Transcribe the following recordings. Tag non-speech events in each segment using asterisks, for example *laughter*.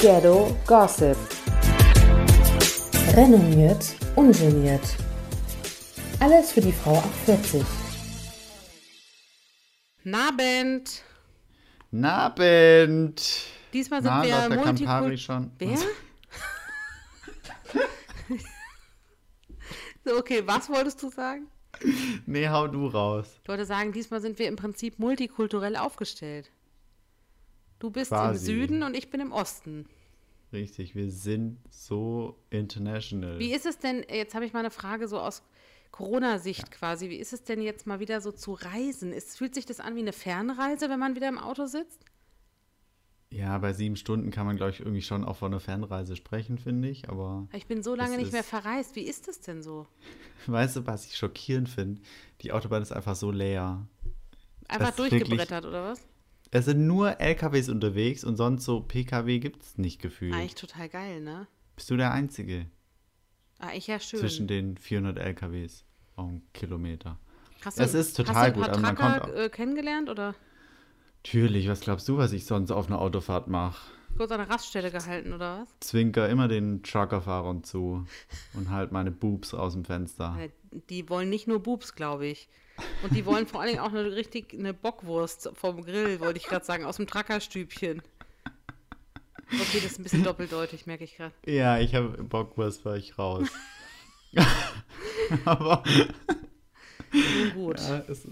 Ghetto Gossip. Renommiert, ungeniert. Alles für die Frau ab 40. Nabend. Nabend. Diesmal sind Na, wir der Campari schon? Wer? *laughs* so, okay, was wolltest du sagen? Nee, hau du raus. Ich wollte sagen, diesmal sind wir im Prinzip multikulturell aufgestellt. Du bist im Quasi. Süden und ich bin im Osten. Richtig, wir sind so international. Wie ist es denn, jetzt habe ich mal eine Frage so aus Corona-Sicht quasi, wie ist es denn jetzt mal wieder so zu reisen? Ist, fühlt sich das an wie eine Fernreise, wenn man wieder im Auto sitzt? Ja, bei sieben Stunden kann man, glaube ich, irgendwie schon auch von einer Fernreise sprechen, finde ich. Aber Ich bin so lange nicht mehr ist- verreist. Wie ist das denn so? *laughs* weißt du, was ich schockierend finde? Die Autobahn ist einfach so leer. Einfach ist wirklich- durchgebrettert oder was? Es sind nur LKWs unterwegs und sonst so PKW gibt es nicht gefühlt. Eigentlich total geil, ne? Bist du der Einzige Ah, ich ja schön. zwischen den 400 LKWs auf einen Kilometer? Hast Es ist total hast du ein gut, paar aber man Trucker, kommt äh, kennengelernt oder Natürlich, was glaubst du, was ich sonst auf einer Autofahrt mache? kurz an der Raststelle gehalten oder was? Zwinker immer den Truckerfahrern zu und halt meine Boobs aus dem Fenster. Äh, Die wollen nicht nur Boobs, glaube ich. Und die wollen vor allen Dingen auch eine richtig eine Bockwurst vom Grill, wollte ich gerade sagen, aus dem Truckerstübchen. Okay, das ist ein bisschen doppeldeutig, merke ich gerade. Ja, ich habe Bockwurst war ich raus. *laughs* aber, Nun gut. ja, ist,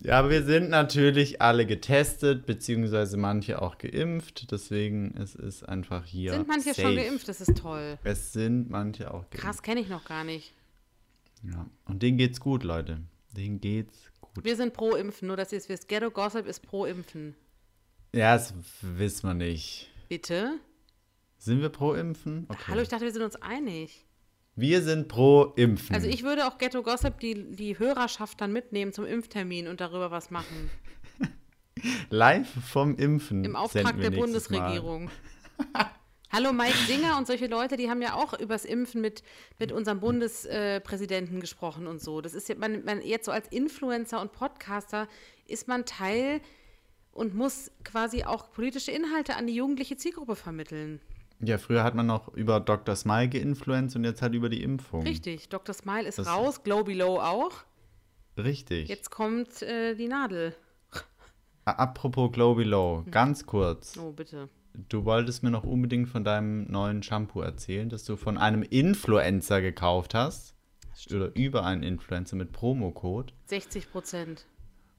ja, aber wir sind natürlich alle getestet, beziehungsweise manche auch geimpft. Deswegen es ist einfach hier. Sind manche safe. schon geimpft? Das ist toll. Es sind manche auch geimpft. Krass, kenne ich noch gar nicht. Ja. Und denen geht's gut, Leute. Denen geht's gut. Wir sind pro Impfen, nur dass ihr es wisst. Ghetto Gossip ist pro Impfen. Ja, das wissen wir nicht. Bitte? Sind wir pro Impfen? Okay. Hallo, ich dachte, wir sind uns einig. Wir sind pro Impfen. Also ich würde auch Ghetto Gossip die, die Hörerschaft dann mitnehmen zum Impftermin und darüber was machen. *laughs* Live vom Impfen. Im Auftrag der. Bundesregierung. *laughs* Hallo Mike Singer und solche Leute, die haben ja auch übers Impfen mit, mit unserem Bundespräsidenten gesprochen und so. Das ist ja, man, man jetzt so als Influencer und Podcaster ist man Teil und muss quasi auch politische Inhalte an die jugendliche Zielgruppe vermitteln. Ja, früher hat man noch über Dr. Smile geinfluenced und jetzt halt über die Impfung. Richtig, Dr. Smile ist Das- raus, Glow Below auch. Richtig. Jetzt kommt äh, die Nadel. Apropos Glow Below, ganz kurz. Oh, bitte. Du wolltest mir noch unbedingt von deinem neuen Shampoo erzählen, das du von einem Influencer gekauft hast. Oder über einen Influencer mit Promocode. 60 Prozent.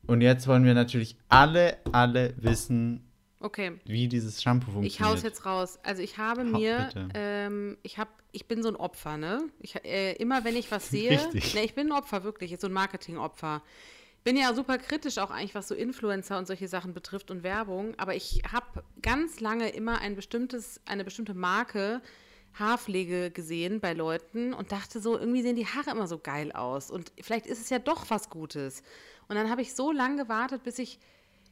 Und jetzt wollen wir natürlich alle, alle wissen, Okay. wie dieses Shampoo funktioniert. Ich hau's jetzt raus. Also ich habe Hau, mir, ähm, ich habe, ich bin so ein Opfer, ne? Ich, äh, immer wenn ich was *laughs* sehe, ne, ich bin ein Opfer wirklich, so ein Marketingopfer. Bin ja super kritisch auch eigentlich, was so Influencer und solche Sachen betrifft und Werbung. Aber ich habe ganz lange immer ein bestimmtes, eine bestimmte Marke Haarpflege gesehen bei Leuten und dachte so, irgendwie sehen die Haare immer so geil aus und vielleicht ist es ja doch was Gutes. Und dann habe ich so lange gewartet, bis ich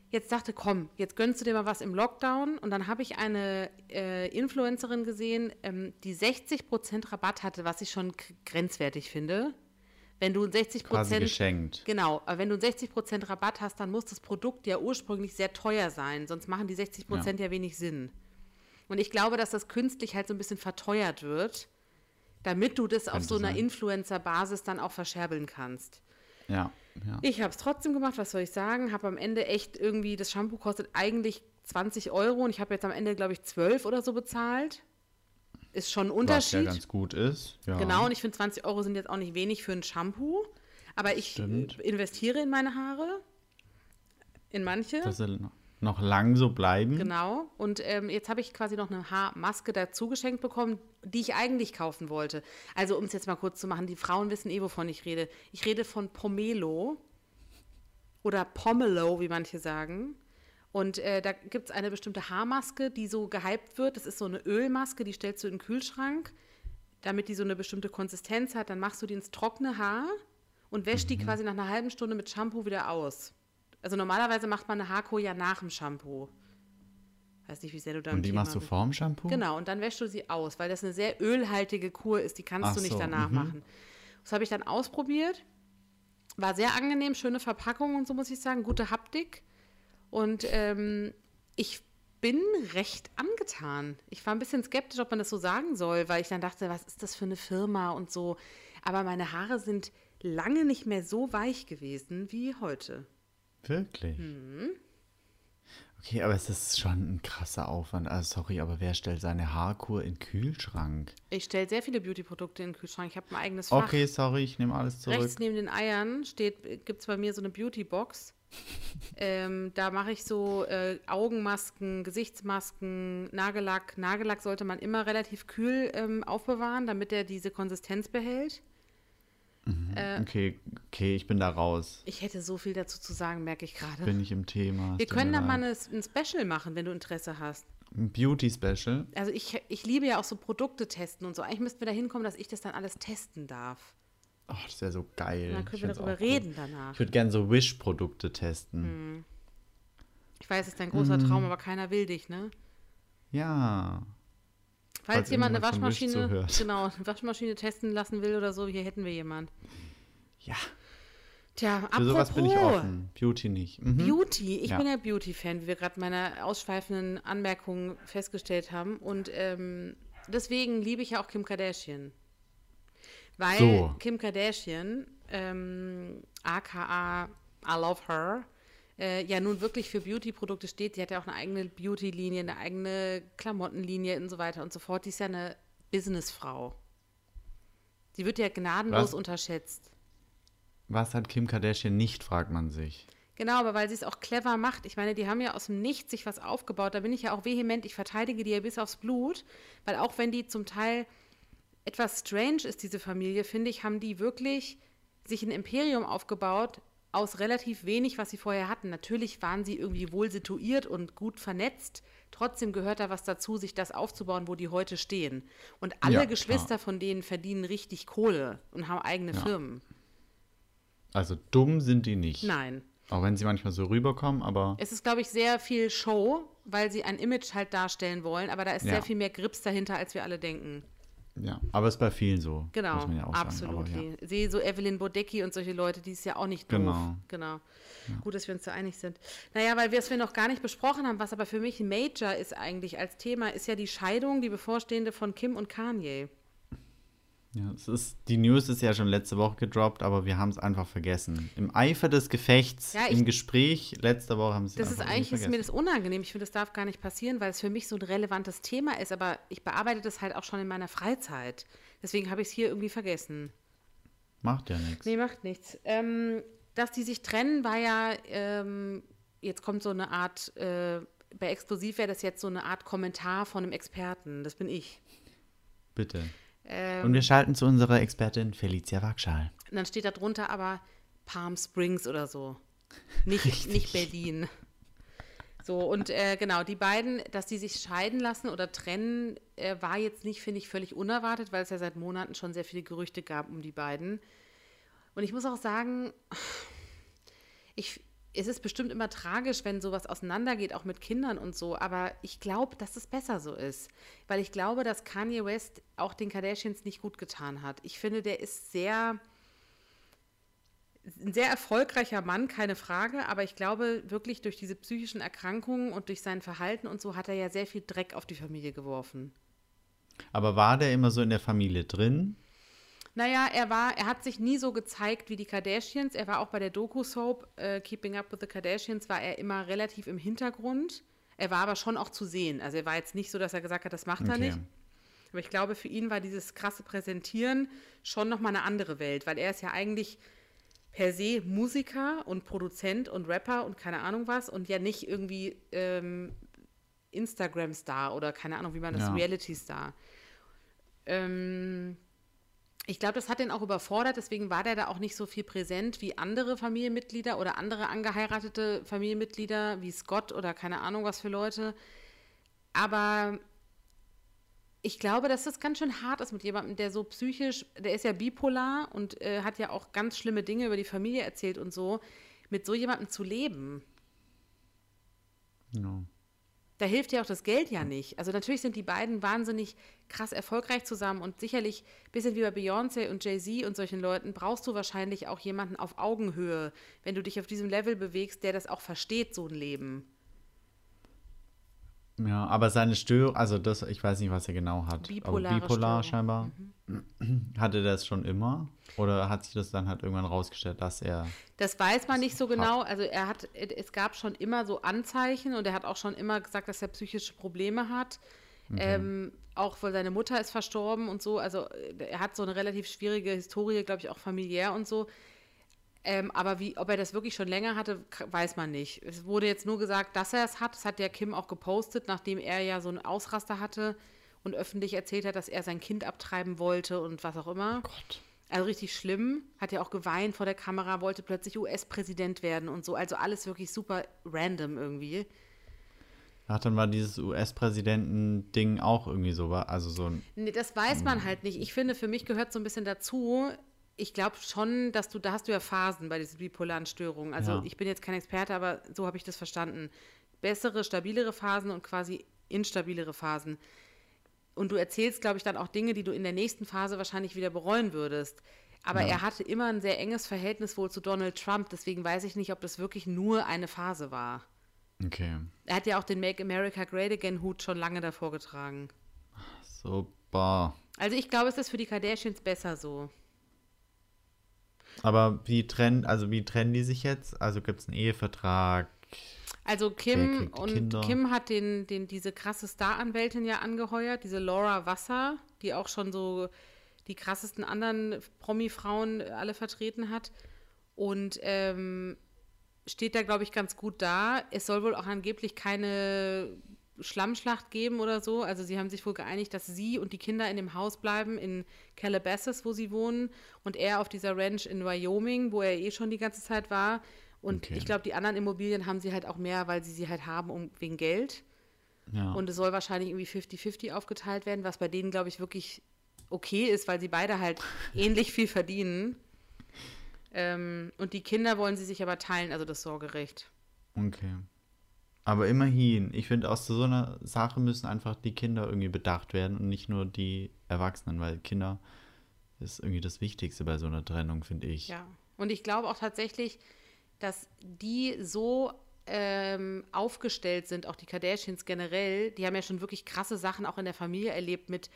jetzt dachte, komm, jetzt gönnst du dir mal was im Lockdown. Und dann habe ich eine äh, Influencerin gesehen, ähm, die 60% Rabatt hatte, was ich schon grenzwertig finde. Wenn du 60 Quasi geschenkt. Genau, wenn du 60% Rabatt hast, dann muss das Produkt ja ursprünglich sehr teuer sein, sonst machen die 60% ja. wenig Sinn. Und ich glaube, dass das künstlich halt so ein bisschen verteuert wird, damit du das auf Könnte so einer. Influencer-Basis dann auch verscherbeln kannst. Ja, ja. Ich habe es trotzdem gemacht, was soll ich sagen? Habe am Ende echt irgendwie, das Shampoo kostet eigentlich 20 Euro und ich habe jetzt am Ende, glaube ich, 12 oder so bezahlt. Ist schon ein Was Unterschied. ja ganz gut ist. Ja. Genau, und ich finde 20 Euro sind jetzt auch nicht wenig für ein Shampoo. Aber ich Stimmt. investiere in meine Haare. In manche. Dass sie noch lang so bleiben. Genau. Und ähm, jetzt habe ich quasi noch eine Haarmaske dazu geschenkt bekommen, die ich eigentlich kaufen wollte. Also, um es jetzt mal kurz zu machen, die Frauen wissen eh, wovon ich rede. Ich rede von Pomelo oder Pomelo, wie manche sagen. Und äh, da gibt es eine bestimmte Haarmaske, die so gehypt wird. Das ist so eine Ölmaske, die stellst du in den Kühlschrank, damit die so eine bestimmte Konsistenz hat. Dann machst du die ins trockene Haar und wäschst die quasi nach einer halben Stunde mit Shampoo wieder aus. Also normalerweise macht man eine Haarkur ja nach dem Shampoo. Weiß nicht, wie sehr du da Und die Thema machst du vorm Shampoo? Genau, und dann wäschst du sie aus, weil das eine sehr ölhaltige Kur ist, die kannst Ach du nicht so, danach mhm. machen. Das habe ich dann ausprobiert. War sehr angenehm, schöne Verpackung und so muss ich sagen, gute Haptik. Und ähm, ich bin recht angetan. Ich war ein bisschen skeptisch, ob man das so sagen soll, weil ich dann dachte, was ist das für eine Firma und so. Aber meine Haare sind lange nicht mehr so weich gewesen wie heute. Wirklich? Okay, aber es ist schon ein krasser Aufwand. Also sorry, aber wer stellt seine Haarkur in den Kühlschrank? Ich stelle sehr viele Beauty-Produkte in den Kühlschrank. Ich habe ein eigenes Fach. Okay, sorry, ich nehme alles zurück. Rechts neben den Eiern steht, gibt es bei mir so eine Beauty-Box. Ähm, da mache ich so äh, Augenmasken, Gesichtsmasken, Nagellack. Nagellack sollte man immer relativ kühl ähm, aufbewahren, damit er diese Konsistenz behält. Okay, okay, ich bin da raus. Ich hätte so viel dazu zu sagen, merke ich gerade. Bin ich im Thema. Wir können da mal eine, ein Special machen, wenn du Interesse hast. Ein Beauty-Special. Also ich, ich liebe ja auch so Produkte testen und so. Eigentlich müssten wir da hinkommen, dass ich das dann alles testen darf. Oh, das wäre so geil. Dann können wir darüber auch gut. reden danach. Ich würde gerne so Wish-Produkte testen. Ich weiß, es ist dein großer Traum, aber keiner will dich, ne? Ja. Falls, Falls jemand eine Waschmaschine, genau, eine Waschmaschine testen lassen will oder so, hier hätten wir jemand. Ja, Tja, für apropos sowas bin ich offen. Beauty nicht. Mhm. Beauty. Ich Ja. bin ja Beauty-Fan, wie wir gerade meine ausschweifenden Anmerkungen festgestellt haben. Und ähm, deswegen liebe ich ja auch Kim Kardashian. Weil So. Kim Kardashian, ähm, aka I Love Her, äh, ja nun wirklich für Beauty-Produkte steht. Die hat ja auch eine eigene Beauty-Linie, eine eigene Klamottenlinie und so weiter und so fort. Die ist ja eine Businessfrau. Die wird ja gnadenlos Was? unterschätzt. Was hat Kim Kardashian nicht, fragt man sich. Genau, aber weil sie es auch clever macht. Ich meine, die haben ja aus dem Nichts sich was aufgebaut. Da bin ich ja auch vehement. Ich verteidige die ja bis aufs Blut, weil auch wenn die zum Teil etwas strange ist, diese Familie, finde ich, haben die wirklich sich ein Imperium aufgebaut aus relativ wenig, was sie vorher hatten. Natürlich waren sie irgendwie wohl situiert und gut vernetzt. Trotzdem gehört da was dazu, sich das aufzubauen, wo die heute stehen. Und alle Ja, Geschwister klar. von denen verdienen richtig Kohle und haben eigene Ja. Firmen. Also dumm sind die nicht. Nein. Auch wenn sie manchmal so rüberkommen, aber Es ist, glaube ich, sehr viel Show, weil sie ein Image halt darstellen wollen, aber da ist Ja. sehr viel mehr Grips dahinter, als wir alle denken. Ja. Aber ist bei vielen so. Genau, Muss man ja auch absolut. Sagen. Aber, ja. Sehe so Evelyn Bodecki und solche Leute, die ist ja auch nicht doof. Genau. Genau. Gut, dass wir uns da einig sind. Naja, weil wir es wir noch gar nicht besprochen haben, was aber für mich ein Major ist eigentlich als Thema, ist ja die Scheidung, die bevorstehende von Kim und Kanye. Ja, es ist, die News ist ja schon letzte Woche gedroppt, aber wir haben es einfach vergessen. Im Eifer des Gefechts, Ja, ich- im Gespräch letzte Woche haben sie es Das ist eigentlich ist vergessen. mir das unangenehm. Ich finde, das darf gar nicht passieren, weil es für mich so ein relevantes Thema ist, aber ich bearbeite das halt auch schon in meiner Freizeit. Deswegen habe ich es hier irgendwie vergessen. Macht ja nichts. Nee, macht nichts. Ähm, dass die sich trennen, war ja, ähm, jetzt kommt so eine Art, äh, bei Explosiv wäre das jetzt so eine Art Kommentar von einem Experten. Das bin ich. Bitte. Ähm, Und wir schalten zu unserer Expertin Felicia Wagschal. und dann steht da drunter aber Palm Springs oder so. Nicht, nicht Berlin. So, und äh, genau, die beiden, dass die sich scheiden lassen oder trennen, äh, war jetzt nicht, finde ich, völlig unerwartet, weil es ja seit Monaten schon sehr viele Gerüchte gab um die beiden. Und ich muss auch sagen, ich, es ist bestimmt immer tragisch, wenn sowas auseinandergeht, auch mit Kindern und so, aber ich glaube, dass es besser so ist. Weil ich glaube, dass Kanye West auch den Kardashians nicht gut getan hat. Ich finde, der ist sehr ein sehr erfolgreicher Mann, keine Frage, aber ich glaube wirklich durch diese psychischen Erkrankungen und durch sein Verhalten und so hat er ja sehr viel Dreck auf die Familie geworfen. Aber war der immer so in der Familie drin? Naja, er war, er hat sich nie so gezeigt wie die Kardashians. Er war auch bei der Doku-Soap äh, Keeping Up with the Kardashians, war er immer relativ im Hintergrund. Er war aber schon auch zu sehen. Also er war jetzt nicht so, dass er gesagt hat, das macht er Okay. nicht. Aber ich glaube, für ihn war dieses krasse Präsentieren schon nochmal eine andere Welt, weil er ist ja eigentlich per se Musiker und Produzent und Rapper und keine Ahnung was und ja nicht irgendwie ähm, Instagram-Star oder keine Ahnung, wie man das, Ja. Reality-Star. Ähm, ich glaube, das hat ihn auch überfordert, deswegen war der da auch nicht so viel präsent wie andere Familienmitglieder oder andere angeheiratete Familienmitglieder wie Scott oder keine Ahnung was für Leute. Aber ich glaube, dass das ganz schön hart ist mit jemandem, der so psychisch, der ist ja bipolar und äh, hat ja auch ganz schlimme Dinge über die Familie erzählt und so, mit so jemandem zu leben. Ja. Da hilft ja auch das Geld ja nicht. Also natürlich sind die beiden wahnsinnig krass erfolgreich zusammen und sicherlich ein bisschen wie bei Beyoncé und Jay-Z und solchen Leuten brauchst du wahrscheinlich auch jemanden auf Augenhöhe, wenn du dich auf diesem Level bewegst, der das auch versteht, so ein Leben. Ja, aber seine Störung, also das, ich weiß nicht, was er genau hat. Bipolare aber bipolar Störung. scheinbar. Hatte der das schon immer? Oder hat sich das dann halt irgendwann rausgestellt, dass er. Das weiß man nicht so genau. Also er hat, es gab schon immer so Anzeichen und er hat auch schon immer gesagt, dass er psychische Probleme hat. Ähm, auch weil seine Mutter ist verstorben und so. Also äh, er hat so eine relativ schwierige Historie, glaube ich, auch familiär und so. Ähm, aber wie, ob er das wirklich schon länger hatte, weiß man nicht. Es wurde jetzt nur gesagt, dass er es hat. Das hat der Kim auch gepostet, nachdem er ja so einen Ausraster hatte und öffentlich erzählt hat, dass er sein Kind abtreiben wollte und was auch immer. Gott. Also richtig schlimm. Hat ja auch geweint vor der Kamera, wollte plötzlich US-Präsident werden und so. Also alles wirklich super random irgendwie. Ach, dann war dieses US-Präsidenten-Ding auch irgendwie so, also so ein. Nee, das weiß man halt nicht. Ich finde, für mich gehört so ein bisschen dazu. Ich glaube schon, dass du, da hast du ja Phasen bei diesen bipolaren Störungen. Also Ja. ich bin jetzt kein Experte, aber so habe ich das verstanden. Bessere, stabilere Phasen und quasi instabilere Phasen. Und du erzählst, glaube ich, dann auch Dinge, die du in der nächsten Phase wahrscheinlich wieder bereuen würdest. Aber Ja. er hatte immer ein sehr enges Verhältnis wohl zu Donald Trump. Deswegen weiß ich nicht, ob das wirklich nur eine Phase war. Okay. Er hat ja auch den Make America Great Again Hut schon lange davor getragen. Super. Also ich glaube, es ist für die Kardashians besser so. Aber wie trennen, also wie trennen die sich jetzt? Also gibt es einen Ehevertrag? Also Kim und Kinder? Kim hat den, den, diese krasse Star-Anwältin ja angeheuert, diese Laura Wasser, die auch schon so die krassesten anderen Promi-Frauen alle vertreten hat. Und ähm, steht da, glaube ich, ganz gut da. Es soll wohl auch angeblich keine Schlammschlacht geben oder so. Also sie haben sich wohl geeinigt, dass sie und die Kinder in dem Haus bleiben in Calabasas, wo sie wohnen, und er auf dieser Ranch in Wyoming, wo er eh schon die ganze Zeit war. Und Okay. ich glaube, die anderen Immobilien haben sie halt auch mehr, weil sie sie halt haben um, wegen Geld. Ja. Und es soll wahrscheinlich irgendwie 50-50 aufgeteilt werden, was bei denen, glaube ich, wirklich okay ist, weil sie beide halt *laughs* ähnlich viel verdienen. Ähm, und die Kinder wollen sie sich aber teilen, also das Sorgerecht. Okay. Aber immerhin, ich finde, aus so einer Sache müssen einfach die Kinder irgendwie bedacht werden und nicht nur die Erwachsenen, weil Kinder ist irgendwie das Wichtigste bei so einer Trennung, finde ich. Ja. Und ich glaube auch tatsächlich, dass die so ähm, aufgestellt sind, auch die Kardashians generell, die haben ja schon wirklich krasse Sachen auch in der Familie erlebt mit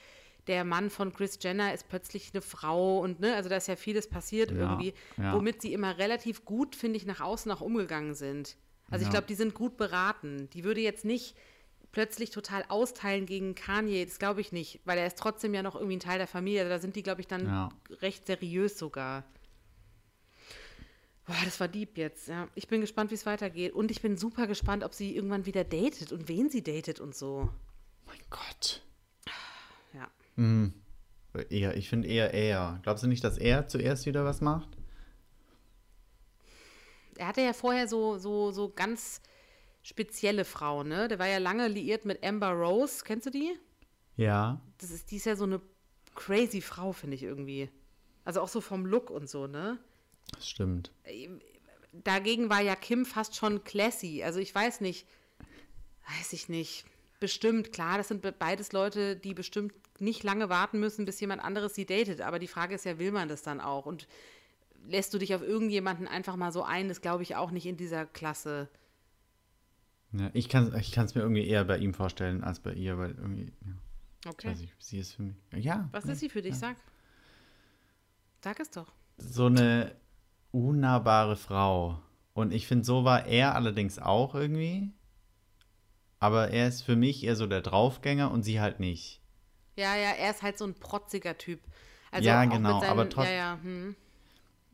der Mann von Chris Jenner ist plötzlich eine Frau und ne, also da ist ja vieles passiert Ja, irgendwie, ja. womit sie immer relativ gut, finde ich, nach außen auch umgegangen sind. Also ich Ja. glaube, die sind gut beraten. Die würde jetzt nicht plötzlich total austeilen gegen Kanye, das glaube ich nicht, weil er ist trotzdem ja noch irgendwie ein Teil der Familie. Also da sind die, glaube ich, dann Ja. recht seriös sogar. Boah, das war deep jetzt, ja. Ich bin gespannt, wie es weitergeht. Und ich bin super gespannt, ob sie irgendwann wieder datet und wen sie datet und so. Mein Gott. Ja. Mhm. Eher, ich finde eher er. Glaubst du nicht, dass er zuerst wieder was macht? Er hatte ja vorher so, so, so ganz spezielle Frauen, ne? Der war ja lange liiert mit Amber Rose. Kennst du die? Ja. Das ist, die ist ja so eine crazy Frau, finde ich irgendwie. Also auch so vom Look und so, ne? Das stimmt. Dagegen war ja Kim fast schon classy. Also ich weiß nicht, weiß ich nicht. Bestimmt, klar, das sind be- beides Leute, die bestimmt nicht lange warten müssen, bis jemand anderes sie datet. Aber die Frage ist ja, will man das dann auch? Und lässt du dich auf irgendjemanden einfach mal so ein? Das glaube ich auch nicht in dieser Klasse. Ja, ich kann es ich kann's mir irgendwie eher bei ihm vorstellen als bei ihr, weil irgendwie, ja, ich Okay. nicht, sie ist für mich. Ja. Was nee, ist sie für dich? ja. Sag. Sag es doch. So eine unnahbare Frau. Und ich finde, so war er allerdings auch irgendwie. Aber er ist für mich eher so der Draufgänger und sie halt nicht. Ja, ja, er ist halt so ein protziger Typ. Also Ja, auch mit genau, aber seinen- trotz- Ja, ja, hm.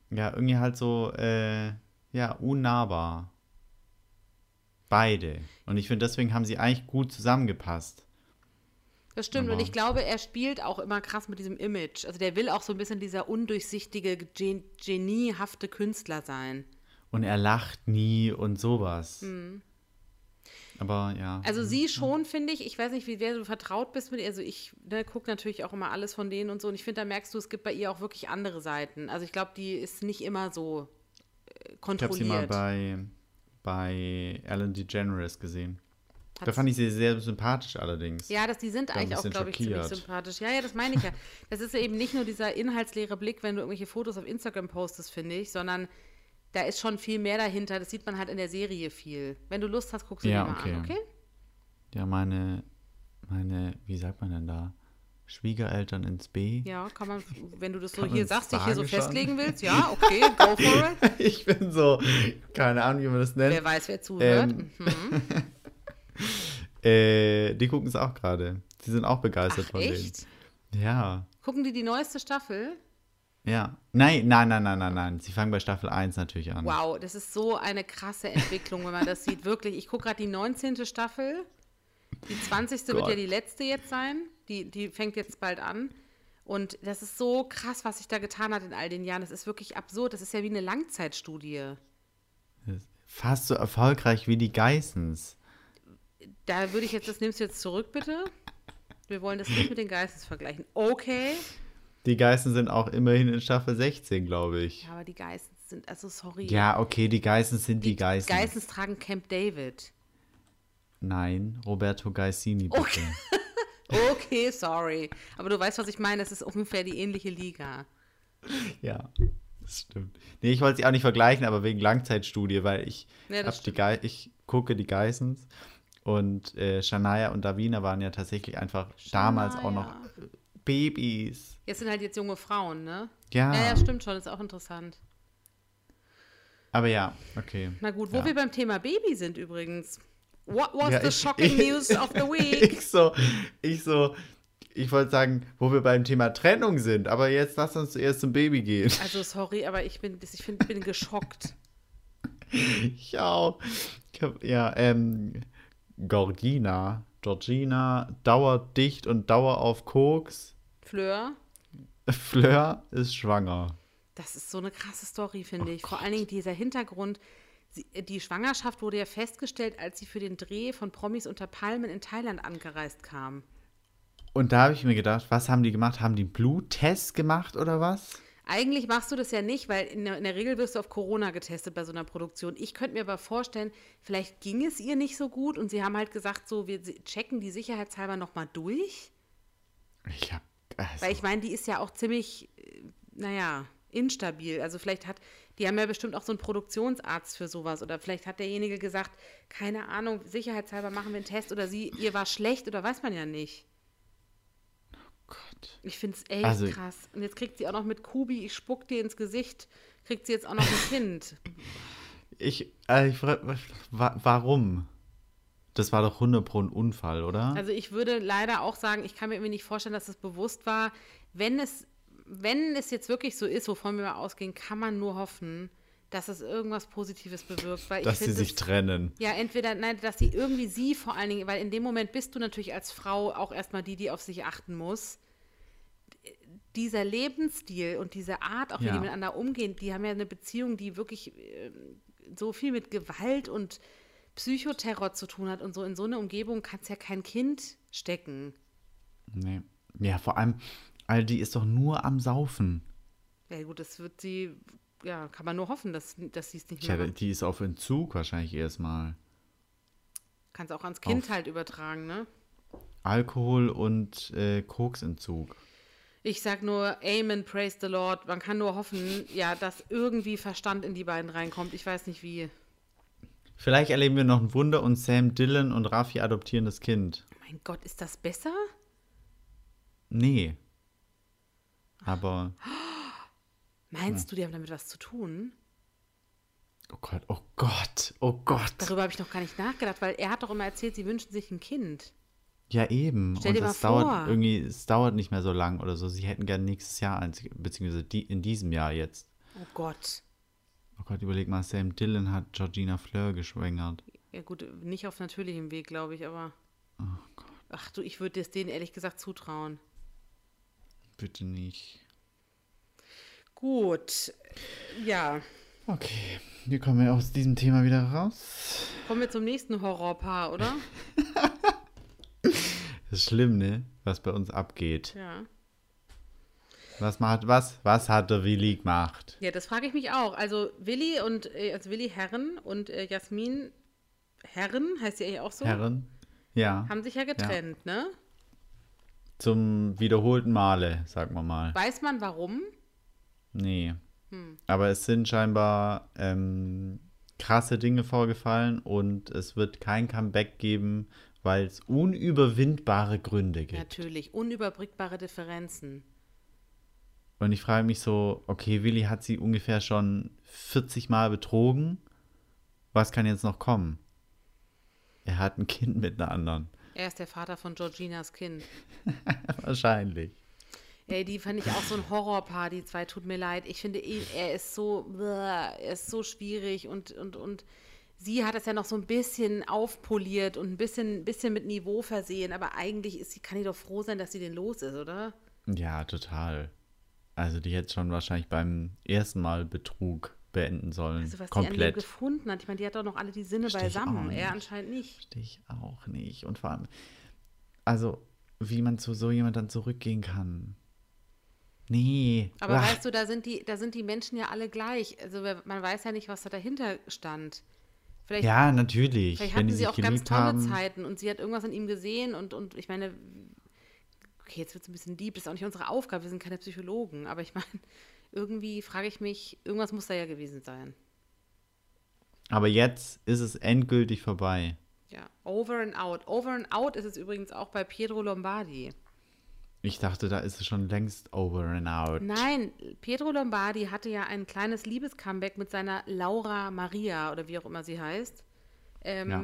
Ja, irgendwie halt so, äh, ja, unnahbar. Beide. Und ich finde, deswegen haben sie eigentlich gut zusammengepasst. Das stimmt. Und Aber- ich glaube, er spielt auch immer krass mit diesem Image. Also der will auch so ein bisschen dieser undurchsichtige, gen geniehafte Künstler sein. Und er lacht nie und sowas. Aber ja. Mhm. Also sie schon, finde ich. Ich weiß nicht, wie wer du vertraut bist mit ihr. Also ich ne, gucke natürlich auch immer alles von denen und so. Und ich finde, da merkst du, es gibt bei ihr auch wirklich andere Seiten. Also ich glaube, die ist nicht immer so äh, ich habe sie mal kontrolliert. bei, bei Ellen DeGeneres gesehen. Da Hat's- fand ich sie sehr sympathisch allerdings. Ja, dass die sind eigentlich auch, glaube ich, ziemlich sympathisch. Ja, ja, das meine ich ja. Das ist eben nicht nur dieser inhaltsleere Blick, wenn du irgendwelche Fotos auf Instagram postest, finde ich, sondern da ist schon viel mehr dahinter. Das sieht man halt in der Serie viel. Wenn du Lust hast, guckst du Ja, dir mal okay. an, okay? Ja, meine, meine, wie sagt man denn da? Schwiegereltern ins B. Ja, kann man, wenn du das so hier sagst, dich hier so festlegen willst, ja, *laughs* okay, go for it. Ich bin so, keine Ahnung, wie man das nennt. Wer weiß, wer zuhört. Ähm, mhm. *laughs* Äh, die gucken es auch gerade. Die sind auch begeistert Ach, von echt? denen. Ja. Gucken die die neueste Staffel? Ja. Nein, nein, nein, nein, nein, nein. Sie fangen bei Staffel 1 natürlich an. Wow, das ist so eine krasse Entwicklung, wenn man das sieht. Wirklich, ich gucke gerade die 19. Staffel. Die 20. wird Gott. ja die letzte jetzt sein. Die, die fängt jetzt bald an. Und das ist so krass, was sich da getan hat in all den Jahren. Das ist wirklich absurd. Das ist ja wie eine Langzeitstudie. Fast so erfolgreich wie die Geissens. Da würde ich jetzt, das nimmst du jetzt zurück, bitte. Wir wollen das nicht mit den Geistes vergleichen. Okay. Die Geissens sind auch immerhin in Staffel 16, glaube ich. Ja, aber die Geistens sind, also sorry. Ja, okay, die Geissens sind die, Geissens. Geistens tragen Camp David. Nein, Roberto Geissini, bitte. Okay. *laughs* Okay, sorry. Aber du weißt, was ich meine. Es ist ungefähr die ähnliche Liga. Ja, das stimmt. Nee, ich wollte sie auch nicht vergleichen, aber wegen Langzeitstudie, weil ich, Ja, das die Gei ich gucke die Geissens und äh, Shania und Davina waren ja tatsächlich einfach damals auch noch Shania. Babys. Jetzt sind halt jetzt junge Frauen, ne? Ja, Ja, ja, stimmt schon. Ist auch interessant. aber ja, okay. Na gut, wo Ja. wir beim Thema Baby sind übrigens. What was Ja, the ich- shocking *laughs* news of the week? Ich so, ich so, ich wollte sagen, wo wir beim Thema Trennung sind, aber jetzt lass uns zuerst zum Baby gehen. Also sorry, aber ich bin, ich find, bin geschockt. *laughs* Ich auch. Ich hab, ja, ähm, Gorgina, Georgina, dauerdicht und dauer auf Koks. Fleur, Fleur ist schwanger. das ist so eine krasse Story, finde ich. Vor allen Dingen dieser Hintergrund. Sie, die Schwangerschaft wurde ja festgestellt, als sie für den Dreh von Promis unter Palmen in Thailand angereist kam. Und da habe ich mir gedacht, was haben die gemacht? Haben die Bluttests gemacht oder was? Eigentlich machst du das ja nicht, weil in der, in der Regel wirst du auf Corona getestet bei so einer Produktion. Ich könnte mir aber vorstellen, vielleicht ging es ihr nicht so gut und sie haben halt gesagt, so, wir checken die sicherheitshalber nochmal durch. Ich hab. Also, Weil ich meine, die ist ja auch ziemlich, äh, naja, instabil. Also vielleicht hat, die haben ja bestimmt auch so einen Produktionsarzt für sowas. Oder vielleicht hat derjenige gesagt, keine Ahnung, sicherheitshalber machen wir einen Test oder sie, ihr war schlecht oder weiß man ja nicht. Gott. Ich finde es echt Also- krass. Und jetzt kriegt sie auch noch mit Kubi, ich spuck dir ins Gesicht, kriegt sie jetzt auch noch ein Kind. Ich, äh, ich fra- wa warum? Das war doch 100 pro ein Unfall, oder? Also ich würde leider auch sagen, ich kann mir irgendwie nicht vorstellen, dass es bewusst war. Wenn es, wenn es jetzt wirklich so ist, wovon wir mal ausgehen, kann man nur hoffen, dass es irgendwas Positives bewirkt. Weil Dass sie sich es- trennen. Ja, entweder, nein, dass sie irgendwie sie vor allen Dingen, weil in dem Moment bist du natürlich als Frau auch erstmal die, die auf sich achten muss. Dieser Lebensstil und diese Art, auch wie Ja. die miteinander umgehen, die haben ja eine Beziehung, die wirklich ähm, so viel mit Gewalt und Psychoterror zu tun hat und so. In so eine Umgebung kannst ja kein Kind stecken. Nee. Ja, vor allem, all die ist doch nur am Saufen. Ja gut, das wird sie, ja, kann man nur hoffen, dass, dass sie es nicht mehr macht. die ist auf Entzug wahrscheinlich erstmal. Kannst auch ans Kind auf- halt übertragen, ne? Alkohol und äh, Koksentzug. Ich sag nur Amen, praise the Lord. Man kann nur hoffen, ja, dass irgendwie Verstand in die beiden reinkommt. Ich weiß nicht wie. Vielleicht erleben wir noch ein Wunder und Sam Dillon und Raffi adoptieren das Kind. Mein Gott, ist das besser? Nee. Aber, Meinst du, die haben damit was zu tun? oh Gott, oh Gott, oh Gott. Darüber habe ich noch gar nicht nachgedacht, weil er hat doch immer erzählt, sie wünschen sich ein Kind. Ja, eben. Stell und dir mal es dauert vor. irgendwie, es dauert nicht mehr so lang oder so. Sie hätten gern nächstes Jahr eins, beziehungsweise die, in diesem Jahr jetzt. Oh Gott. Oh Gott, überleg mal, Sam Dillon hat Georgina Fleur geschwängert. Ja gut, nicht auf natürlichem Weg, glaube ich, aber. Oh Gott, Ach du, ich würde es denen ehrlich gesagt zutrauen. bitte nicht. Gut. Ja. Okay, wie kommen wir aus diesem Thema wieder raus? Kommen wir zum nächsten Horrorpaar, oder? *laughs* Das ist schlimm, ne? Was bei uns abgeht. ja. Was macht, was, was hat der Willi gemacht? Ja, das frage ich mich auch. Also Willi und äh, also Willi Herren und äh, Jasmin Herren, heißt sie eigentlich auch so, Herren? Ja. haben sich ja getrennt, ne? Zum wiederholten Male, sagen wir mal. Weiß man warum? Nee. Hm. Aber es sind scheinbar ähm, krasse Dinge vorgefallen und es wird kein Comeback geben, weil es unüberwindbare Gründe gibt. Natürlich, unüberbrückbare Differenzen. Und ich frage mich so, okay, Willi hat sie ungefähr schon 40 Mal betrogen. Was kann jetzt noch kommen? Er hat ein Kind mit einer anderen. Er ist der Vater von Georginas Kind. *laughs* Wahrscheinlich. Ey, die fand ich auch so ein Horrorpaar, die zwei, tut mir leid. Ich finde, er ist so, er ist so schwierig und, und, und sie hat es ja noch so ein bisschen aufpoliert und ein bisschen, bisschen mit Niveau versehen, aber eigentlich ist sie, kann die doch froh sein, dass sie den los ist, oder? Ja, total. Also die hätte schon wahrscheinlich beim ersten Mal Betrug beenden sollen. Also was Komplett. die an ihm gefunden hat. Ich meine, die hat doch noch alle die Sinne Versteh beisammen. Er anscheinend nicht. Verstehe ich auch nicht. Und vor allem, also, wie man zu so jemand dann zurückgehen kann. Nee. Aber Ah, weißt du, da sind die, da sind die Menschen ja alle gleich. Also man weiß ja nicht, was da dahinter stand. Vielleicht, ja, natürlich. vielleicht hatten sie auch ganz tolle haben. Zeiten und sie hat irgendwas in ihm gesehen und, und ich meine, okay, jetzt wird es ein bisschen deep, das ist auch nicht unsere Aufgabe, wir sind keine Psychologen, aber ich meine, *laughs* irgendwie frage ich mich, irgendwas muss da ja gewesen sein. Aber jetzt ist es endgültig vorbei. Ja, over and out. Over and out ist es übrigens auch bei Pietro Lombardi. Ich dachte, da ist es schon längst over and out. Nein, Pietro Lombardi hatte ja ein kleines Liebescomeback mit seiner Laura Maria oder wie auch immer sie heißt. Ähm, Ja.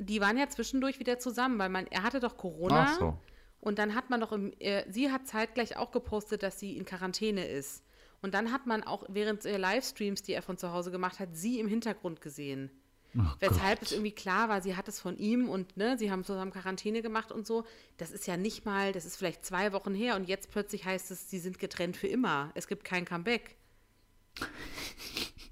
Die waren ja zwischendurch wieder zusammen, weil man, er hatte doch Corona Ach so. Und dann hat man doch, im, äh, sie hat zeitgleich auch gepostet, dass sie in Quarantäne ist. Und dann hat man auch während der Livestreams, die er von zu Hause gemacht hat, sie im Hintergrund gesehen. Oh Weshalb Gott. es irgendwie klar war, sie hat es von ihm und ne, sie haben zusammen Quarantäne gemacht und so. Das ist ja nicht mal, das ist vielleicht zwei Wochen her und jetzt plötzlich heißt es, sie sind getrennt für immer. Es gibt kein Comeback. *laughs*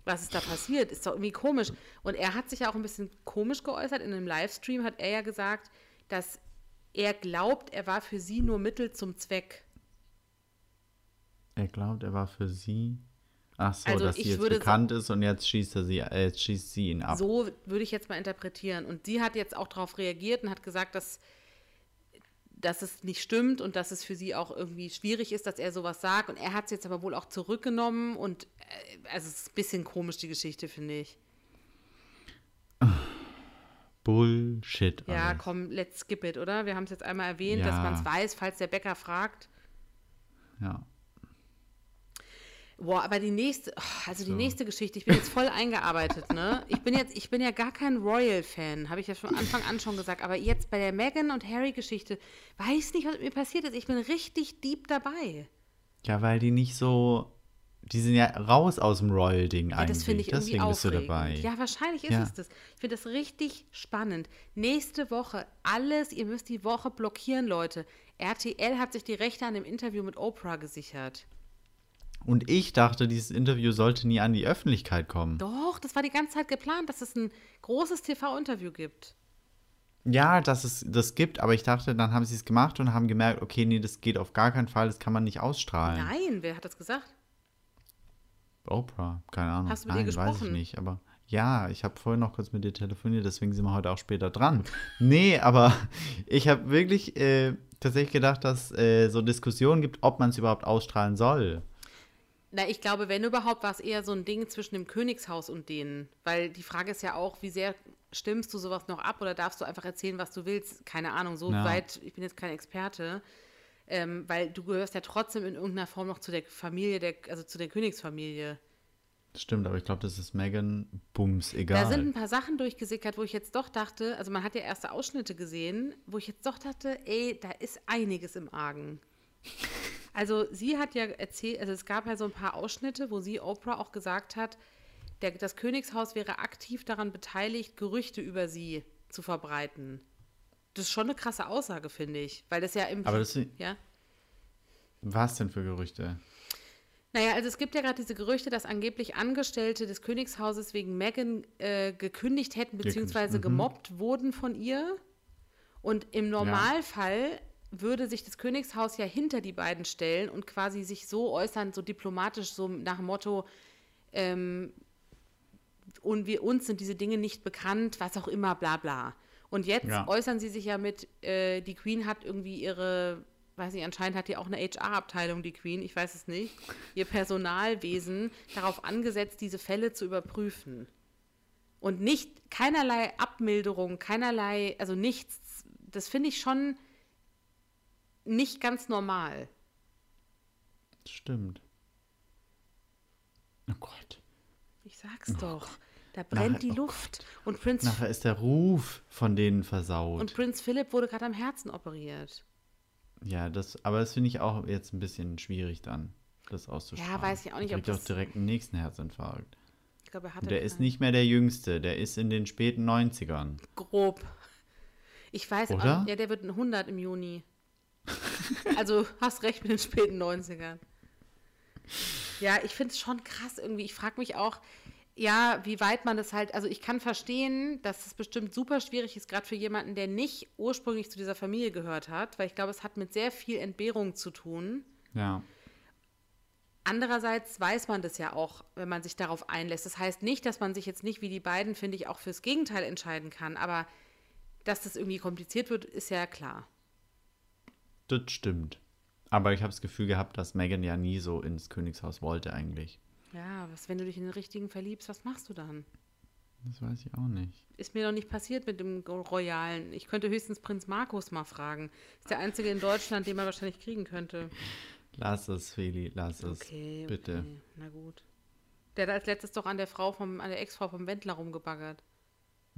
Was ist da passiert? Ist doch irgendwie komisch. Und er hat sich ja auch ein bisschen komisch geäußert. In einem Livestream hat er ja gesagt, dass er glaubt, er war für sie nur Mittel zum Zweck. Er glaubt, er war für sie. Ach so, Also dass sie jetzt würde so- bekannt ist und jetzt schießt er sie, äh, jetzt schießt sie ihn ab. So würde ich jetzt mal interpretieren. Und sie hat jetzt auch darauf reagiert und hat gesagt, dass, dass es nicht stimmt und dass es für sie auch irgendwie schwierig ist, dass er sowas sagt. Und er hat es jetzt aber wohl auch zurückgenommen. Und äh, also es ist ein bisschen komisch, die Geschichte, finde ich. *laughs* Bullshit. Ja, alles. komm, let's skip it, oder? Wir haben es jetzt einmal erwähnt, Ja. dass man es weiß, falls der Bäcker fragt. Ja. Boah, aber die nächste, oh, also die So. nächste Geschichte, ich bin jetzt voll eingearbeitet, ne? Ich bin jetzt, ich bin ja gar kein Royal-Fan, habe ich ja von Anfang an schon gesagt, aber jetzt bei der Meghan und Harry-Geschichte, weiß nicht, was mit mir passiert ist. Ich bin richtig deep dabei. Ja, weil die nicht so. Die sind ja raus aus dem Royal-Ding Ja, eigentlich. das finde ich irgendwie Deswegen bist du dabei. Ja, wahrscheinlich ist Ja. es das. Ich finde das richtig spannend. Nächste Woche, alles, ihr müsst die Woche blockieren, Leute. RTL hat sich die Rechte an dem Interview mit Oprah gesichert. Und ich dachte, dieses Interview sollte nie an die Öffentlichkeit kommen. Doch, das war die ganze Zeit geplant, dass es ein großes TV-Interview gibt. Ja, dass es das gibt, aber ich dachte, dann haben sie es gemacht und haben gemerkt, okay, nee, das geht auf gar keinen Fall, das kann man nicht ausstrahlen. Nein, wer hat das gesagt? Oprah, keine Ahnung. Hast du mit ihr Nein, weiß ich gesprochen? nicht, aber ja, ich habe vorhin noch kurz mit dir telefoniert, deswegen sind wir heute auch später dran. nee, aber *laughs* ich habe wirklich äh, tatsächlich gedacht, dass äh, so Diskussionen gibt, ob man es überhaupt ausstrahlen soll. Na, ich glaube, wenn überhaupt, war es eher so ein Ding zwischen dem Königshaus und denen. Weil die Frage ist ja auch, wie sehr stimmst du sowas noch ab oder darfst du einfach erzählen, was du willst? Keine Ahnung, so Ja. weit, ich bin jetzt kein Experte. Ähm, weil du gehörst ja trotzdem in irgendeiner Form noch zu der Familie, der, also zu der Königsfamilie. Stimmt, aber ich glaube, das ist Megan Bums egal. Da sind ein paar Sachen durchgesickert, wo ich jetzt doch dachte, also man hat ja erste Ausschnitte gesehen, wo ich jetzt doch dachte, ey, da ist einiges im Argen. *laughs* Also sie hat ja erzählt, also es gab ja so ein paar Ausschnitte, wo sie Oprah auch gesagt hat, der, das Königshaus wäre aktiv daran beteiligt, Gerüchte über sie zu verbreiten. Das ist schon eine krasse Aussage, finde ich, weil das ja im aber das, ja. was denn für Gerüchte? Naja, also es gibt ja gerade diese Gerüchte, dass angeblich Angestellte des Königshauses wegen Meghan äh, gekündigt hätten, beziehungsweise mhm. gemobbt wurden von ihr. Und im Normalfall würde sich das Königshaus ja hinter die beiden stellen und quasi sich so äußern, so diplomatisch, so nach dem Motto, ähm, und wir uns sind diese Dinge nicht bekannt, was auch immer, bla bla. Und jetzt Ja. äußern sie sich ja mit, äh, die Queen hat irgendwie ihre, weiß nicht, anscheinend hat die auch eine HR-Abteilung, die Queen, ich weiß es nicht, ihr Personalwesen darauf angesetzt, diese Fälle zu überprüfen. Und nicht, keinerlei Abmilderung, keinerlei, also nichts das finde ich schon nicht ganz normal. Stimmt. Oh Gott. Ich sag's doch. Da brennt Nachher- die oh Luft. Und Prinz, Nachher ist der Ruf von denen versaut. und Prinz Philipp wurde gerade am Herzen operiert. ja, das, aber das finde ich auch jetzt ein bisschen schwierig dann, das auszustrahlen. Ja, weiß ich auch nicht, ob kriegt auch das- direkt einen nächsten Herzinfarkt. Ich glaube, er Und hatte der ist nicht mehr der Jüngste, der ist in den späten 90ern. grob. Ich weiß, Oder? auch- ja, der wird ein 100 im Juni. *laughs* also hast recht mit den späten 90ern. Ja, ich finde es schon krass irgendwie. Ich frage mich auch, ja, wie weit man das halt, also ich kann verstehen, dass es bestimmt super schwierig ist, gerade für jemanden, der nicht ursprünglich zu dieser Familie gehört hat, weil ich glaube, es hat mit sehr viel Entbehrung zu tun. Ja. Andererseits weiß man das ja auch, wenn man sich darauf einlässt. Das heißt nicht, dass man sich jetzt nicht wie die beiden, finde ich, auch fürs Gegenteil entscheiden kann. Aber dass das irgendwie kompliziert wird, ist ja klar. Das stimmt. Aber ich habe das Gefühl gehabt, dass Megan ja nie so ins Königshaus wollte eigentlich. Ja, was, wenn du dich in den richtigen verliebst, was machst du dann? Das weiß ich auch nicht. Ist mir noch nicht passiert mit dem Royalen. Ich könnte höchstens Prinz Markus mal fragen. Ist der einzige in Deutschland, den man wahrscheinlich kriegen könnte. Lass es, Feli, lass es. Okay, okay. Bitte. Na gut. Der hat als letztes doch an der Frau vom, an der Ex-Frau vom Wendler rumgebaggert.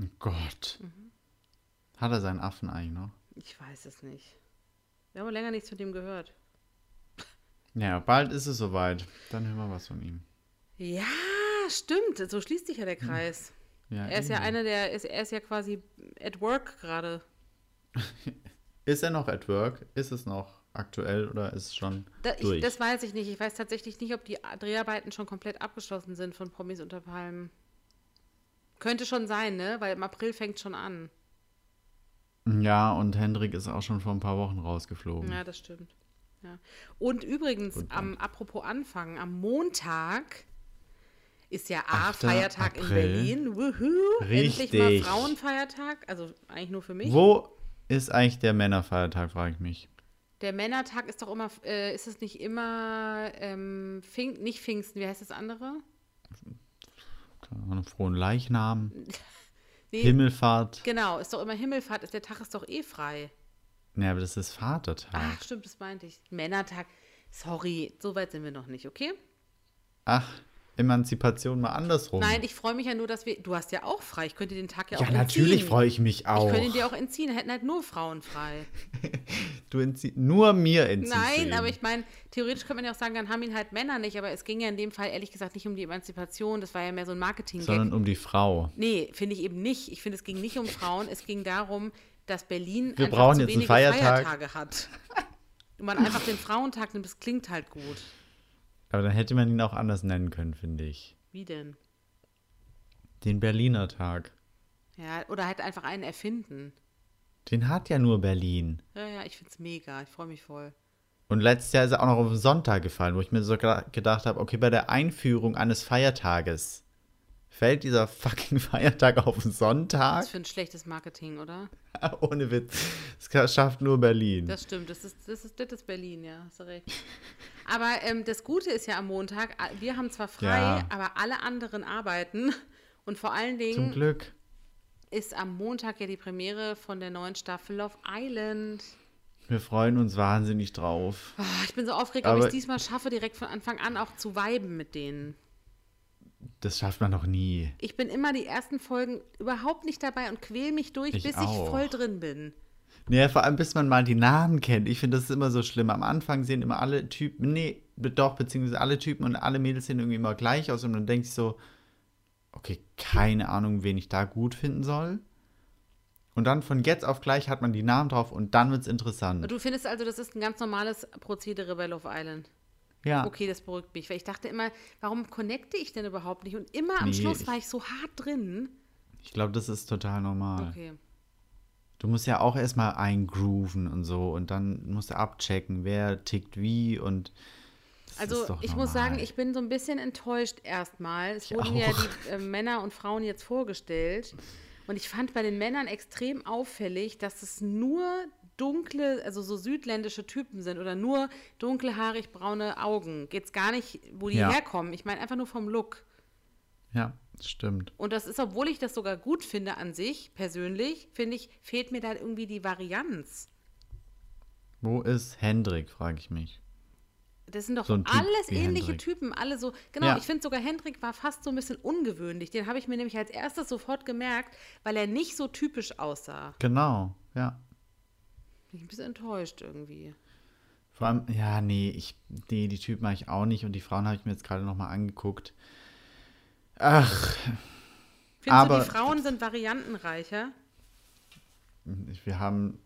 Oh Gott. Mhm. Hat er seinen Affen eigentlich noch? Ich weiß es nicht. Wir haben länger nichts von dem gehört. Ja, bald ist es soweit. Dann hören wir was von ihm. Ja, stimmt. So schließt sich ja der Kreis. Ja, Er ist ja eben. einer der, ist, er ist ja quasi at work gerade. *laughs* Ist er noch at work? Ist es noch aktuell oder ist es schon Da, ich, durch? das weiß ich nicht. Ich weiß tatsächlich nicht, ob die Dreharbeiten schon komplett abgeschlossen sind von Promis unter Palmen. Könnte schon sein, ne? Weil im April fängt schon an. ja, und Hendrik ist auch schon vor ein paar Wochen rausgeflogen. Ja, das stimmt. Ja. Und übrigens, Gut, am, apropos Anfang, am Montag ist ja A, 8. Feiertag in April. Berlin. Wuhu. Endlich mal Richtig. Frauenfeiertag. Also eigentlich nur für mich. Wo ist eigentlich der Männerfeiertag, frage ich mich. Der Männertag ist doch immer, äh, ist es nicht immer ähm, Pfing, nicht Pfingsten, wie heißt das andere? Frohen Leichnam, *laughs* Nee, Himmelfahrt. Genau, ist doch immer Himmelfahrt, ist, der Tag ist doch eh frei. Ja, aber das ist Vatertag. Ach, stimmt, das meinte ich. Männertag. Sorry, so weit sind wir noch nicht, okay? Ach, Emanzipation mal andersrum. Nein, ich freue mich ja nur, dass wir. Du hast ja auch frei. Ich könnte den Tag ja, ja, auch natürlich entziehen. freue ich mich auch. Ich könnte ihn dir auch entziehen, hätten halt nur Frauen frei. *laughs* du entzie nur mir entziehst du Nein, aber ich meine, theoretisch könnte man ja auch sagen, dann haben ihn halt Männer nicht, aber es ging ja in dem Fall ehrlich gesagt nicht um die Emanzipation, das war ja mehr so ein marketing Sondern um die Frau. Nee, finde ich eben nicht. Ich finde, es ging nicht um Frauen, es ging darum, dass Berlin Wir einfach brauchen zu jetzt einen wenige Feiertag. Feiertage hat. Und man einfach den Frauentag nimmt, das klingt halt gut. Aber dann hätte man ihn auch anders nennen können, finde ich. Wie denn? Den Berliner Tag. Ja, oder halt einfach einen erfinden. Den hat ja nur Berlin. Ja, ja, ich find's mega. Ich freue mich voll. Und letztes Jahr ist er auch noch auf den Sonntag gefallen, wo ich mir so gedacht habe, okay, bei der Einführung eines Feiertages fällt dieser fucking *laughs* Feiertag auf den Sonntag? Was für ein schlechtes Marketing, oder? *laughs* Ohne Witz. Das schafft nur Berlin. Das stimmt, das ist, das ist, das ist Berlin, ja, hast du recht. *laughs* Aber ähm, das Gute ist ja am Montag, wir haben zwar frei, Ja. aber alle anderen arbeiten. Und vor allen Zum Dingen Glück. ist am Montag ja die Premiere von der neuen Staffel Love Island. Wir freuen uns wahnsinnig drauf. Ah, Ich bin so aufgeregt, ob ich Aber- es diesmal schaffe, direkt von Anfang an auch zu viben mit denen. Das schafft man noch nie. Ich bin immer die ersten Folgen überhaupt nicht dabei und quäl mich durch, Ich bis ich auch. voll drin bin. Nee, vor allem bis man mal die Namen kennt. Ich finde, das ist immer so schlimm. Am Anfang sehen immer alle Typen, nee, doch, beziehungsweise alle Typen und alle Mädels sehen irgendwie immer gleich aus und dann denke ich so, okay, keine Ahnung, wen ich da gut finden soll. Und dann von jetzt auf gleich hat man die Namen drauf und dann wird es interessant. Du findest also, das ist ein ganz normales Prozedere bei Love Island? Ja, Okay, das beruhigt mich, weil ich dachte immer, warum connecte ich denn überhaupt nicht? Und immer am Nee, Schluss ich- war ich so hart drin. ich glaube, das ist total normal. Okay. Du musst ja auch erstmal eingrooven und so und dann musst du abchecken, wer tickt wie und Also ich muss sagen, ich bin so ein bisschen enttäuscht erstmal. Es Ich wurden ja auch. die äh, Männer und Frauen jetzt vorgestellt. Und ich fand bei den Männern extrem auffällig, dass es nur dunkle, also so südländische Typen sind oder nur dunkelhaarig braune Augen. Geht's gar nicht, wo die Ja. herkommen. Ich meine einfach nur vom Look. Ja, stimmt. Und das ist, obwohl ich das sogar gut finde an sich, persönlich, finde ich, fehlt mir da irgendwie die Varianz. Wo ist Hendrik, frage ich mich. Das sind doch So Typ alles ähnliche Hendrik. Typen, alle so. Genau, Ja. ich finde sogar Hendrik war fast so ein bisschen ungewöhnlich. Den habe ich mir nämlich als erstes sofort gemerkt, weil er nicht so typisch aussah. Genau, ja. Bin ich ein bisschen enttäuscht irgendwie. Vor allem, ja, nee, ich, nee, die Typen mag ich auch nicht und die Frauen habe ich mir jetzt gerade nochmal angeguckt. Ach, Findest Aber- du, die Frauen sind variantenreicher? wir haben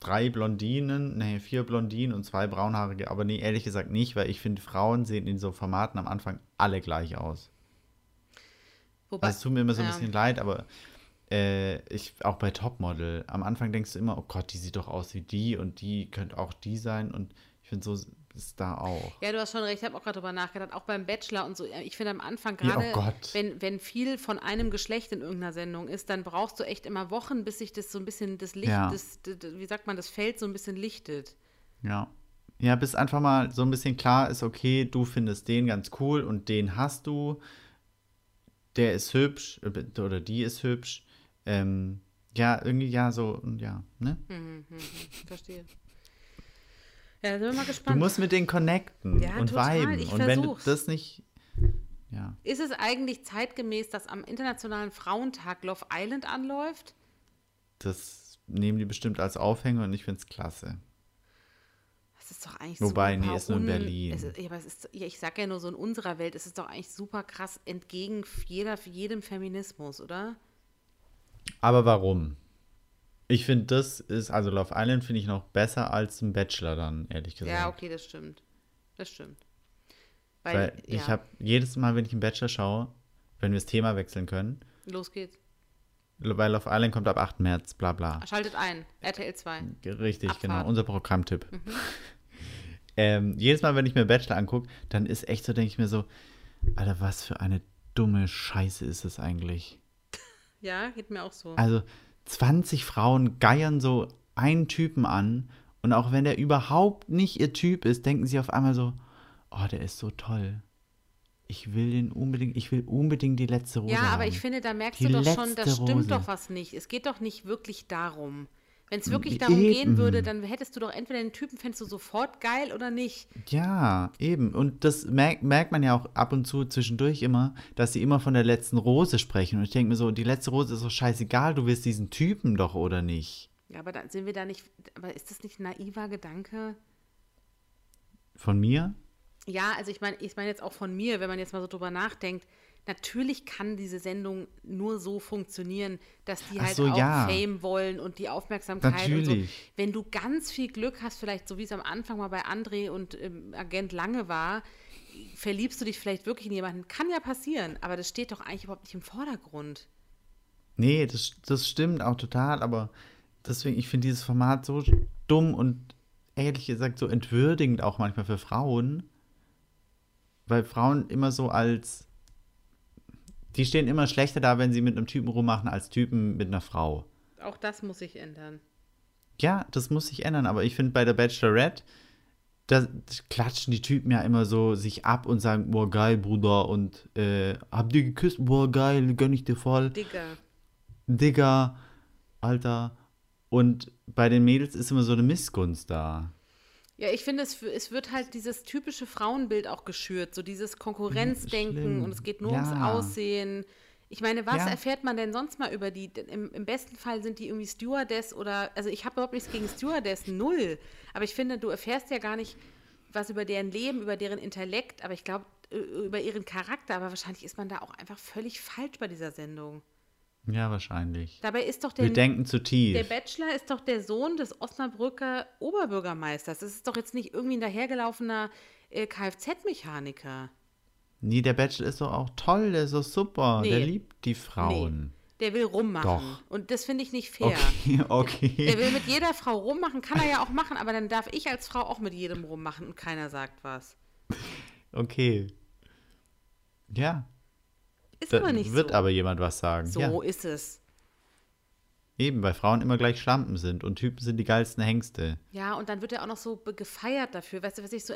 drei Blondinen, nee, vier Blondinen und zwei braunhaarige, aber nee, ehrlich gesagt nicht, weil ich finde, Frauen sehen in so Formaten am Anfang alle gleich aus. Wobei, Also es tut mir immer so ein ja. bisschen leid, aber äh, ich, auch bei Topmodel, am Anfang denkst du immer, oh Gott, die sieht doch aus wie die und die könnte auch die sein und ich finde, so ist da auch. Ja, du hast schon recht, ich habe auch gerade drüber nachgedacht, auch beim Bachelor und so. Ich finde am Anfang Ja, oh gerade, wenn, wenn viel von einem Geschlecht in irgendeiner Sendung ist, dann brauchst du echt immer Wochen, bis sich das so ein bisschen, das Licht, Ja. das, das, wie sagt man, das Feld so ein bisschen lichtet. Ja. Ja, bis einfach mal so ein bisschen klar ist, okay, du findest den ganz cool und den hast du. Der ist hübsch äh, oder die ist hübsch. Ähm, ja, irgendwie, ja, so, ja, ne? Mhm, verstehe. Ja, sind wir mal Du gespannt. musst mit denen connecten Ja, und total, viben. ich und wenn du versuch's. das nicht, ja. ist es eigentlich zeitgemäß, dass am Internationalen Frauentag Love Island anläuft? Das nehmen die bestimmt als Aufhänger und ich finde es klasse. Das ist doch eigentlich Wobei, super nee, ist nur in Berlin. Es ist, ja, aber es ist, ja, ich sag ja nur so in unserer Welt, ist es doch eigentlich super krass entgegen jeder, jedem Feminismus, oder? Aber warum? Ich finde, das ist, also Love Island finde ich noch besser als ein Bachelor dann, ehrlich gesagt. Ja, okay, das stimmt. Das stimmt. Weil, Weil ja, ich habe jedes Mal, wenn ich einen Bachelor schaue, wenn wir das Thema wechseln können, los geht's. weil Love Island kommt ab 8. März, bla bla. Schaltet ein, RTL 2. Richtig, Abfahrt. genau, unser Programmtipp. Mhm. *laughs* ähm, jedes Mal, wenn ich mir Bachelor angucke, dann ist echt so, denke ich mir so, Alter, was für eine dumme Scheiße ist es eigentlich? Ja, geht mir auch so. Also 20 Frauen geiern so einen Typen an und auch wenn der überhaupt nicht ihr Typ ist, denken sie auf einmal so, oh, der ist so toll. Ich will den unbedingt, ich will unbedingt die letzte Rose ja, aber haben. ich finde, da merkst Die du doch schon, da stimmt Rose. doch was nicht. Es geht doch nicht wirklich darum. Wenn es wirklich Eben. darum gehen würde, dann hättest du doch entweder den Typen, fändest du sofort geil oder nicht. Ja, eben. Und das merkt, merkt man ja auch ab und zu zwischendurch immer, dass sie immer von der letzten Rose sprechen. Und ich denke mir so, die letzte Rose ist doch scheißegal, du willst diesen Typen doch oder nicht. Ja, aber dann sind wir da nicht, aber ist das nicht ein naiver Gedanke? Von mir? Ja, also ich meine, ich meine jetzt auch von mir, wenn man jetzt mal so drüber nachdenkt, natürlich kann diese Sendung nur so funktionieren, dass die Ach halt so, auch ja. Fame wollen und die Aufmerksamkeit und so. Natürlich. Wenn du ganz viel Glück hast, vielleicht so wie es am Anfang mal bei André und ähm, Agent Lange war, verliebst du dich vielleicht wirklich in jemanden. Kann ja passieren, aber das steht doch eigentlich überhaupt nicht im Vordergrund. Nee, das, das stimmt auch total, aber deswegen, ich finde dieses Format so dumm und ehrlich gesagt so entwürdigend auch manchmal für Frauen. Weil Frauen immer so als. Die stehen immer schlechter da, wenn sie mit einem Typen rummachen, als Typen mit einer Frau. Auch das muss sich ändern. Ja, das muss sich ändern, aber ich finde bei der Bachelorette, da klatschen die Typen ja immer so sich ab und sagen, boah, geil, Bruder, und äh, habt ihr geküsst? Boah, geil, gönn ich dir voll. Digga. Digga, Alter. Und bei den Mädels ist immer so eine Missgunst da. Ja, ich finde, es, es wird halt dieses typische Frauenbild auch geschürt, so dieses Konkurrenzdenken und es geht nur ums Ja. Aussehen. Ich meine, was Ja. erfährt man denn sonst mal über die? Im, Im besten Fall sind die irgendwie Stewardess oder, also ich habe überhaupt nichts gegen Stewardess, null. Aber ich finde, du erfährst ja gar nicht was über deren Leben, über deren Intellekt, aber ich glaube, über ihren Charakter. Aber wahrscheinlich ist man da auch einfach völlig falsch bei dieser Sendung. Ja, wahrscheinlich. Dabei ist doch der, Wir denken zu der tief. Bachelor ist doch der Sohn des Osnabrücker Oberbürgermeisters. Das ist doch jetzt nicht irgendwie ein dahergelaufener äh, Kfz-Mechaniker. Nee, der Bachelor ist doch auch toll, der ist doch super. Nee. Der liebt die Frauen. Der will rummachen. Doch. Und das finde ich nicht fair. Okay, okay. Der will mit jeder Frau rummachen, kann er ja auch machen, aber dann darf ich als Frau auch mit jedem rummachen und keiner sagt was. Okay. Ja. Ist Da aber nicht wird so. aber jemand was sagen. so ja. ist es. Eben, weil Frauen immer gleich Schlampen sind und Typen sind die geilsten Hengste. Ja, und dann wird er auch noch so gefeiert dafür. Weißt du, was ich so,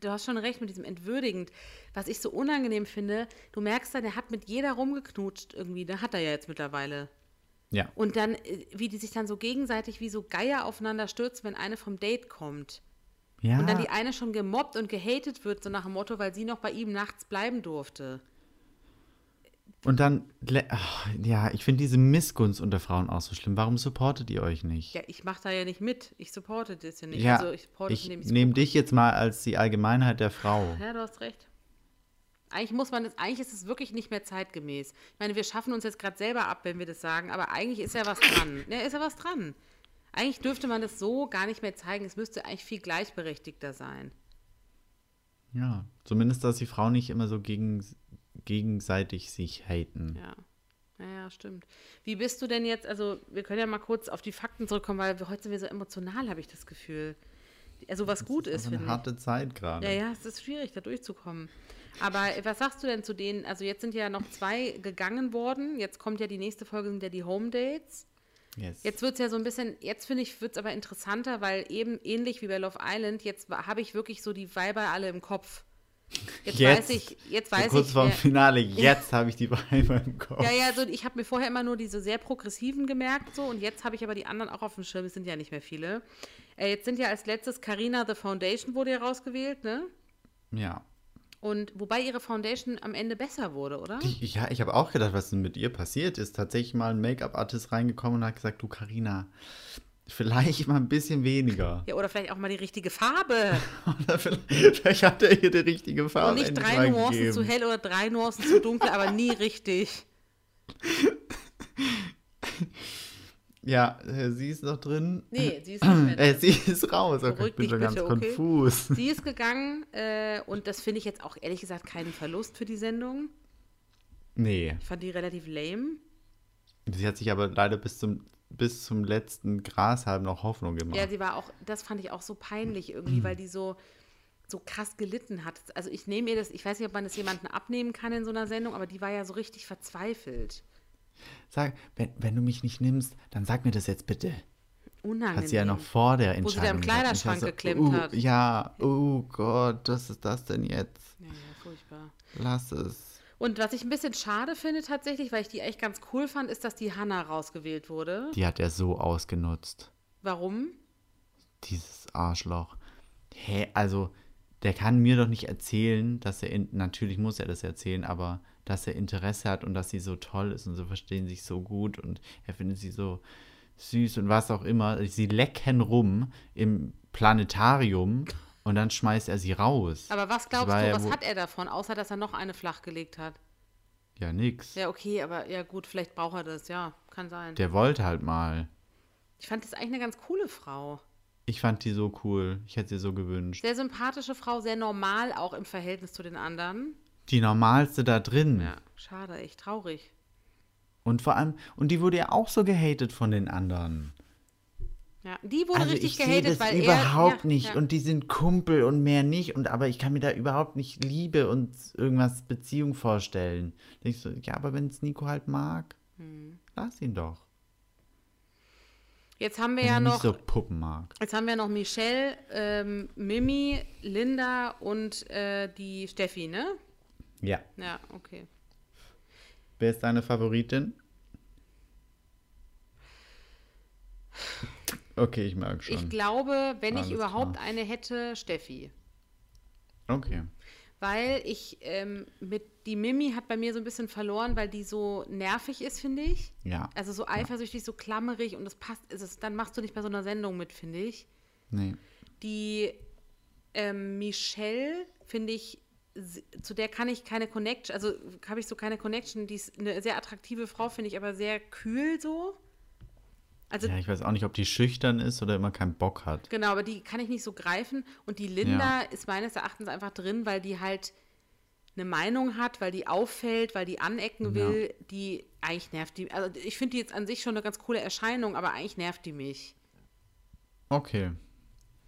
du hast schon recht mit diesem entwürdigend. Was ich so unangenehm finde, du merkst dann, er hat mit jeder rumgeknutscht irgendwie. Da hat er ja jetzt mittlerweile. Ja. Und dann, äh, wie die sich dann so gegenseitig wie so Geier aufeinander stürzen, wenn eine vom Date kommt. Ja. Und dann die eine schon gemobbt und gehatet wird, so nach dem Motto, weil sie noch bei ihm nachts bleiben durfte. Und dann, ach, ja, ich finde diese Missgunst unter Frauen auch so schlimm. Warum supportet ihr euch nicht? Ja, ich mache da ja nicht mit. Ich supporte das ja nicht. Ja, also ich supporte ich nehme dich jetzt mal als die Allgemeinheit der Frau. Ja, du hast recht. Eigentlich muss man das, eigentlich ist es wirklich nicht mehr zeitgemäß. Ich meine, wir schaffen uns jetzt gerade selber ab, wenn wir das sagen, aber eigentlich ist ja was dran. Ja, ist ja was dran. Eigentlich dürfte man das so gar nicht mehr zeigen. Es müsste eigentlich viel gleichberechtigter sein. Ja, zumindest, dass die Frauen nicht immer so gegen, gegenseitig sich haten. Ja. Ja, ja, stimmt. Wie bist du denn jetzt, also wir können ja mal kurz auf die Fakten zurückkommen, weil heute sind wir so emotional, habe ich das Gefühl. Also was gut ist, Das ist eine ich. harte Zeit gerade. Ja, ja, es ist schwierig, da durchzukommen. Aber was sagst du denn zu denen? Also jetzt sind ja noch zwei gegangen worden. Jetzt kommt ja die nächste Folge, sind ja die Home Dates. Yes. Jetzt wird es ja so ein bisschen, jetzt finde ich, wird es aber interessanter, weil eben ähnlich wie bei Love Island, jetzt habe ich wirklich so die Weiber alle im Kopf. Jetzt, weiß ich, jetzt so weiß kurz ich. vorm wer- Finale, *laughs* jetzt habe ich die Weiber im Kopf. ja, ja, so, ich habe mir vorher immer nur diese sehr progressiven gemerkt, so, und jetzt habe ich aber die anderen auch auf dem Schirm, es sind ja nicht mehr viele. Äh, jetzt sind ja als letztes Carina The Foundation wurde ja rausgewählt, ne? Ja. Und wobei ihre Foundation am Ende besser wurde, oder? Die, ja, ich habe auch gedacht, was denn mit ihr passiert ist. Tatsächlich mal ein Make-up-Artist reingekommen und hat gesagt, du Karina, vielleicht mal ein bisschen weniger. Ja, oder vielleicht auch mal die richtige Farbe. *laughs* Oder vielleicht, vielleicht hat er ihr die richtige Farbe Und nicht drei Nuancen gegeben. zu hell oder drei Nuancen zu dunkel, aber nie richtig. *laughs* Ja, äh, sie ist noch drin. Nee, *clears throat* sie ist nicht mehr Äh, drin. sie ist raus. Okay, ich bin schon ganz bitte, okay? konfus. Sie ist gegangen äh, und das finde ich jetzt auch ehrlich gesagt keinen Verlust für die Sendung. Nee, Ich fand die relativ lame. sie hat sich aber leider bis zum, bis zum letzten Grashalm noch Hoffnung gemacht. Ja, sie war auch, das fand ich auch so peinlich irgendwie, weil die so, so krass gelitten hat. Also ich nehme ihr das, ich weiß nicht, ob man das jemandem abnehmen kann in so einer Sendung, aber die war ja so richtig verzweifelt. Sag, wenn, wenn du mich nicht nimmst, dann sag mir das jetzt bitte. Unangenehm. Hat sie ja noch vor der Entscheidung Wo sie da im Kleiderschrank so, geklemmt uh, hat. Ja, oh Gott, was ist das denn jetzt? Ja, ja, furchtbar. Lass es. Und was ich ein bisschen schade finde tatsächlich, weil ich die echt ganz cool fand, ist, dass die Hannah rausgewählt wurde. Die hat er so ausgenutzt. Warum? Dieses Arschloch. Hä, also, der kann mir doch nicht erzählen, dass er, in, natürlich muss er das erzählen, aber dass er Interesse hat und dass sie so toll ist und so verstehen sich so gut und er findet sie so süß und was auch immer. Sie lecken rum im Planetarium *laughs* und dann schmeißt er sie raus. Aber was glaubst du, was hat er davon, außer dass er noch eine flachgelegt hat? Ja, nix. Ja, okay, aber ja gut, vielleicht braucht er das, ja, kann sein. Der wollte halt mal. Ich fand das eigentlich eine ganz coole Frau. Ich fand die so cool. Ich hätte sie so gewünscht. Sehr sympathische Frau, sehr normal auch im Verhältnis zu den anderen. Die normalste da drin. Ja, schade, echt traurig. Und vor allem, und die wurde ja auch so gehatet von den anderen. Ja, die wurde also richtig ich gehatet, das weil überhaupt er, nicht. Ja. Und die sind Kumpel und mehr nicht. Und aber ich kann mir da überhaupt nicht Liebe und irgendwas Beziehung vorstellen. Ich so, ja, aber wenn es Nico halt mag, Hm. lass ihn doch. Jetzt haben wir Wenn ja noch, nicht so Puppen mag. jetzt haben wir noch Michelle, ähm, Mimi, Linda und äh, die Steffi, ne? Ja. Ja, okay. Wer ist deine Favoritin? Okay, ich mag schon. Ich glaube, wenn ich Alles überhaupt klar. eine hätte, Steffi. okay. Weil ich ähm, mit die Mimi hat bei mir so ein bisschen verloren, weil die so nervig ist, finde ich. Ja. Also so eifersüchtig, so klammerig und das passt, ist es, dann machst du nicht bei so einer Sendung mit, finde ich. Nee. Die ähm, Michelle, finde ich, zu der kann ich keine Connection, also habe ich so keine Connection. Die ist eine sehr attraktive Frau, finde ich, aber sehr kühl so. Also Ja, ich weiß auch nicht, ob die schüchtern ist oder immer keinen Bock hat. Genau, aber die kann ich nicht so greifen. Und die Linda ist meines Erachtens einfach drin, weil die halt eine Meinung hat, weil die auffällt, weil die anecken Ja. will, die eigentlich nervt die. Also ich finde die jetzt an sich schon eine ganz coole Erscheinung, aber eigentlich nervt die mich. Okay.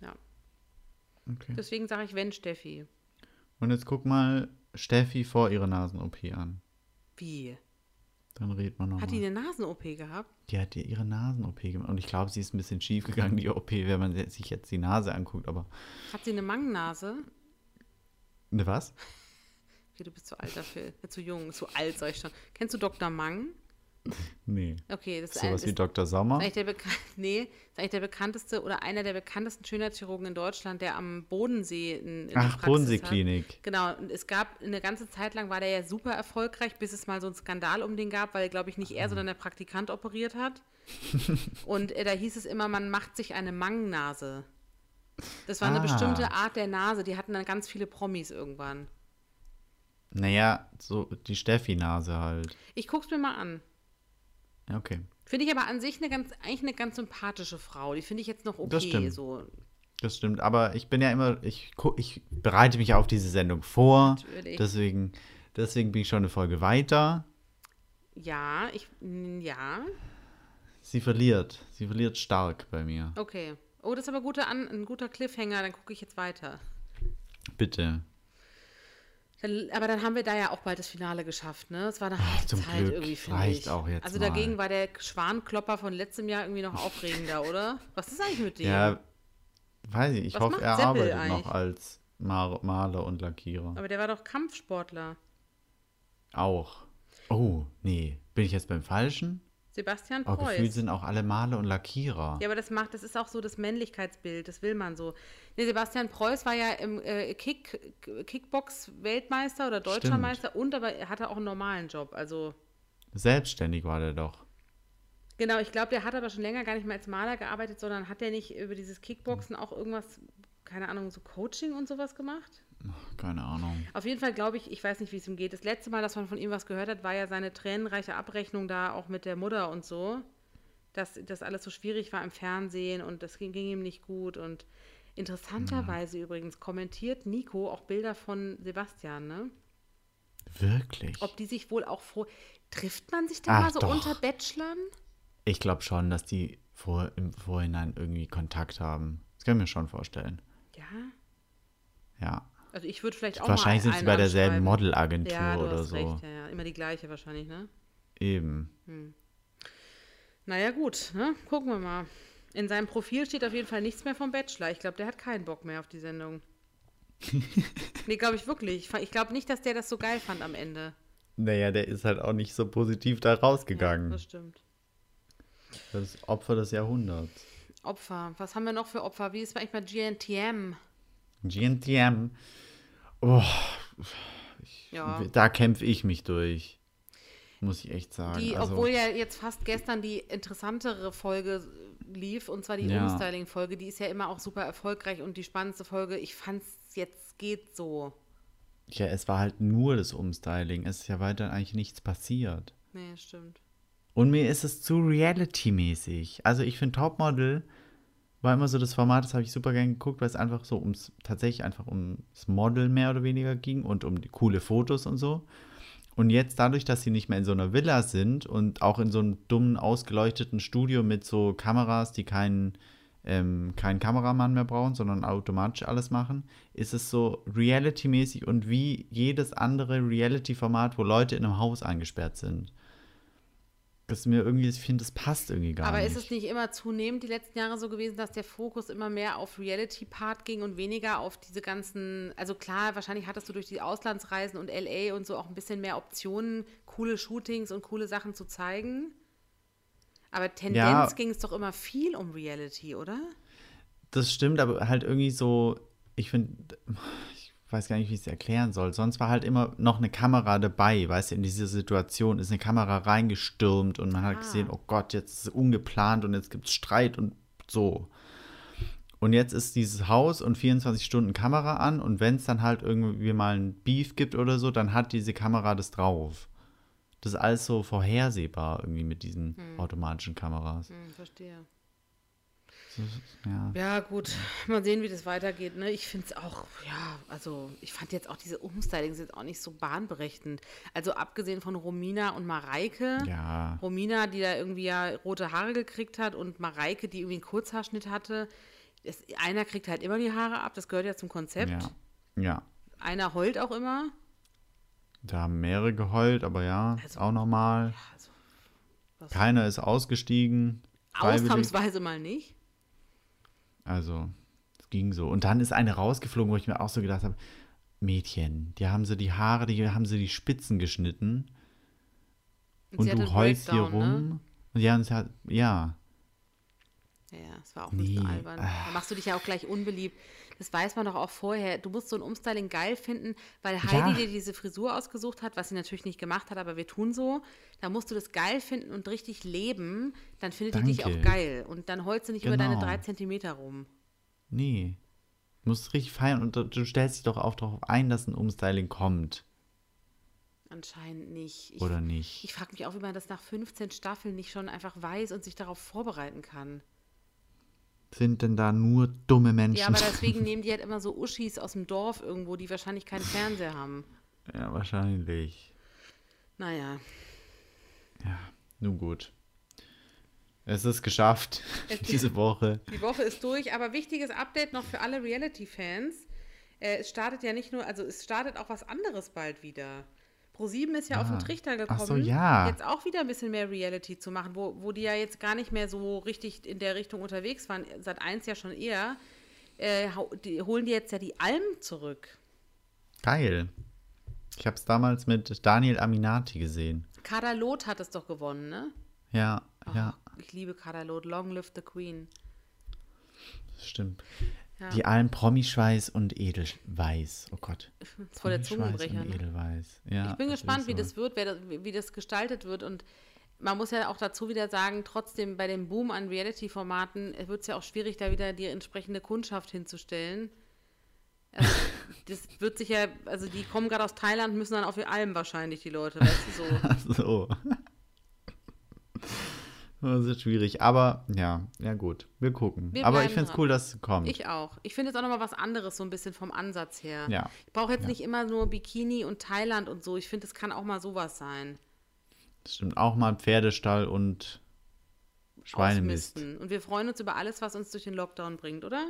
Ja. okay. Deswegen sage ich, wenn Steffi. Und jetzt guck mal Steffi vor ihrer Nasen-OP an. Wie? Dann redet man Hat die nochmal. eine Nasen-OP gehabt? Die hat ihr ihre Nasen-OP gemacht. Und ich glaube, sie ist ein bisschen schief gegangen, die OP, wenn man sich jetzt die Nase anguckt. Aber. Hat sie eine Mangnase? Ne, was? *laughs* Okay, du bist zu alt dafür. Zu jung, zu alt sag ich schon. Kennst du Dr. Mang? Nee. Okay, das ist, Sowas ist wie Dr. Sommer. eigentlich der Bekan *laughs* nee, ist eigentlich der bekannteste oder einer der bekanntesten Schönheitschirurgen in Deutschland, der am Bodensee in, in Ach. Bodenseeklinik. Genau, und es gab eine ganze Zeit lang war der ja super erfolgreich, bis es mal so einen Skandal um den gab, weil, glaube ich, nicht Ah. er, sondern der Praktikant operiert hat. *laughs* und äh, da hieß es immer, man macht sich eine Mangnase. Das war eine Ah. bestimmte Art der Nase, die hatten dann ganz viele Promis irgendwann. Naja, so die Steffi-Nase halt. Ich guck's mir mal an. Ja, okay. Finde ich aber an sich eine ganz, eigentlich eine ganz sympathische Frau. Die finde ich jetzt noch okay. Das stimmt. So. Das stimmt, aber ich bin ja immer, ich, ich bereite mich auf diese Sendung vor. Natürlich. Deswegen, deswegen bin ich schon eine Folge weiter. Ja, ich, mm, ja, Sie verliert. Sie verliert stark bei mir. okay. Oh, das ist aber gute an, ein guter Cliffhanger, dann gucke ich jetzt weiter. Bitte. Aber dann haben wir da ja auch bald das Finale geschafft, ne? Es war eine harte zum Zeit Glück. irgendwie, finde Reicht ich. auch jetzt also mal. dagegen war der Schwanklopper von letztem Jahr irgendwie noch aufregender, oder? Was ist eigentlich mit dem? Ja, weiß ich. Ich Was hoffe, er Seppel arbeitet eigentlich? noch als Mar Maler und Lackierer. Aber der war doch Kampfsportler. Auch. Oh, nee. Bin ich jetzt beim Falschen? Sebastian Preuß. gefühlt sind auch alle Maler und Lackierer. Ja, aber das macht, das ist auch so das Männlichkeitsbild, das will man so. Nee, Sebastian Preuß war ja im äh, Kick, Kickbox-Weltmeister oder Deutscher Stimmt. Meister und aber er hatte auch einen normalen Job. Also, Selbstständig war der doch. genau, ich glaube, der hat aber schon länger gar nicht mehr als Maler gearbeitet, sondern hat der nicht über dieses Kickboxen auch irgendwas, keine Ahnung, so Coaching und sowas gemacht? Keine Ahnung. Auf jeden Fall glaube ich, ich weiß nicht, wie es ihm geht. Das letzte Mal, dass man von ihm was gehört hat, war ja seine tränenreiche Abrechnung da auch mit der Mutter und so. Dass das alles so schwierig war im Fernsehen und das ging, ging ihm nicht gut. Und interessanterweise übrigens kommentiert Nico auch Bilder von Sebastian, ne? Wirklich? Ob die sich wohl auch vor. Trifft man sich da Ach, mal so doch. unter Bachelorn? Ich glaube schon, dass die vor, im Vorhinein irgendwie Kontakt haben. Das kann ich mir schon vorstellen. Ja. Ja. Also ich würde vielleicht auch Wahrscheinlich sind sie bei derselben. Modelagentur ja, oder so. Recht, ja, ja. Immer die gleiche wahrscheinlich, ne? Eben. Naja, gut, ne? gucken wir mal. In seinem Profil steht auf jeden Fall nichts mehr vom Bachelor. Ich glaube, der hat keinen Bock mehr auf die Sendung. *laughs* nee, glaube ich wirklich. Ich glaube nicht, dass der das so geil fand am Ende. Naja, der ist halt auch nicht so positiv da Ja, rausgegangen. das stimmt. das Opfer des Jahrhunderts. Opfer. Was haben wir noch für Opfer? Wie ist eigentlich bei GNTM? GNTM. Oh, Ja. da kämpfe ich mich durch. Muss ich echt sagen. Die, also, obwohl ja jetzt fast gestern die interessantere Folge lief, und zwar die Ja. Umstyling-Folge, die ist ja immer auch super erfolgreich und die spannendste Folge. Ich fand's jetzt geht so. ja, es war halt nur das Umstyling. Es ist ja weiter eigentlich nichts passiert. Nee, stimmt. Und mir ist es zu reality-mäßig. Also ich finde Topmodel war immer so das Format, das habe ich super gern geguckt, weil es einfach so ums, tatsächlich einfach ums Model mehr oder weniger ging und um die coole Fotos und so. Und jetzt dadurch, dass sie nicht mehr in so einer Villa sind und auch in so einem dummen, ausgeleuchteten Studio mit so Kameras, die keinen ähm, keinen Kameramann mehr brauchen, sondern automatisch alles machen, ist es so reality-mäßig und wie jedes andere Reality-Format, wo Leute in einem Haus eingesperrt sind. Das ist mir irgendwie, ich finde, das passt irgendwie gar Aber nicht. ist es nicht immer zunehmend die letzten Jahre so gewesen, dass der Fokus immer mehr auf Reality-Part ging und weniger auf diese ganzen, also klar, wahrscheinlich hattest du durch die Auslandsreisen und LA und so auch ein bisschen mehr Optionen, coole Shootings und coole Sachen zu zeigen. Aber Tendenz Ja. ging es doch immer viel um Reality, oder? Das stimmt, aber halt irgendwie so, ich finde, weiß gar nicht, wie ich es erklären soll. Sonst war halt immer noch eine Kamera dabei, weißt du, in dieser Situation ist eine Kamera reingestürmt und man hat Ah. gesehen, oh Gott, jetzt ist es ungeplant und jetzt gibt es Streit und so. Und jetzt ist dieses Haus und 24 Stunden Kamera an und wenn es dann halt irgendwie mal ein Beef gibt oder so, dann hat diese Kamera das drauf. Das ist alles so vorhersehbar irgendwie mit diesen automatischen Kameras. Hm, verstehe. Ja. Ja, gut. Mal sehen, wie das weitergeht. Ne? Ich finde es auch, ja, also ich fand jetzt auch diese Umstylings jetzt auch nicht so bahnbrechend. Also abgesehen von Romina und Mareike. Ja. Romina, die da irgendwie ja rote Haare gekriegt hat und Mareike, die irgendwie einen Kurzhaarschnitt hatte. Es, einer kriegt halt immer die Haare ab, das gehört ja zum Konzept. Ja. Ja. Einer heult auch immer. Da haben mehrere geheult, aber ja, ist Also, auch normal. Also, was- Keiner ist ausgestiegen. Ausnahmsweise mal nicht. Also, es ging so. Und dann ist eine rausgeflogen, wo ich mir auch so gedacht habe, Mädchen, die haben sie die Haare, die haben sie die Spitzen geschnitten Und und du heulst hier Breakdown, rum. Ne? Und ja, und hat, ja, Ja, es war auch ein bisschen Nee, albern. Da machst du dich ja auch gleich unbeliebt. Das weiß man doch auch vorher. Du musst so ein Umstyling geil finden, weil Heidi Ja. dir diese Frisur ausgesucht hat, was sie natürlich nicht gemacht hat, aber wir tun so. Da musst du das geil finden und richtig leben. Dann findet die dich auch Danke. geil. Und dann heulst du nicht über deine Genau. drei Zentimeter rum. nee. Du musst richtig feiern und du, du stellst dich doch auch darauf ein, dass ein Umstyling kommt. Anscheinend nicht. Ich, Oder nicht? ich frage mich auch, wie man das nach 15 Staffeln nicht schon einfach weiß und sich darauf vorbereiten kann. Sind denn da nur dumme Menschen? Ja, aber *laughs* deswegen nehmen die halt immer so Uschis aus dem Dorf irgendwo, die wahrscheinlich keinen Fernseher haben. ja, wahrscheinlich. Naja. Ja, nun gut. Es ist geschafft, *laughs* Es- *laughs* diese Woche. Die Woche ist durch, aber wichtiges Update noch für alle Reality-Fans. Äh, es startet ja nicht nur, also es startet auch was anderes bald wieder. Pro7 ist ja auf den Ah. Trichter gekommen, so, ja. jetzt auch wieder ein bisschen mehr Reality zu machen, wo, wo die ja jetzt gar nicht mehr so richtig in der Richtung unterwegs waren, seit eins ja schon eher. Äh, die, holen die jetzt ja die Alm zurück. Geil. Ich habe es damals mit Daniel Aminati gesehen. Kader Loth hat es doch gewonnen, ne? Ja, ja, Ach, Ich liebe Kader Loth. Long live the Queen. stimmt. Ja. Die allen Promischweiß und Edelweiß. Oh Gott. Das voll der Zungenbrecher. und Ne? Edelweiß. Ja, Ich bin gespannt, ist wie so. das wird, das, wie das gestaltet wird. Und man muss ja auch dazu wieder sagen, trotzdem bei dem Boom an Reality-Formaten wird es ja auch schwierig, da wieder die entsprechende Kundschaft hinzustellen. Also, *laughs* das wird sich ja, also die kommen gerade aus Thailand, müssen dann auf die Alm wahrscheinlich, die Leute, weißt du so. *laughs* Ach so. Das ist schwierig, aber ja, ja gut, wir gucken. Wir aber ich finde es cool, dass es kommt. Ich auch. Ich finde jetzt auch nochmal was anderes, so ein bisschen vom Ansatz her. Ja. Ich brauche jetzt Ja. nicht immer nur Bikini und Thailand und so. Ich finde, es kann auch mal sowas sein. Das stimmt auch mal Pferdestall und Schweinemist. Ausmisten. Und wir freuen uns über alles, was uns durch den Lockdown bringt, oder?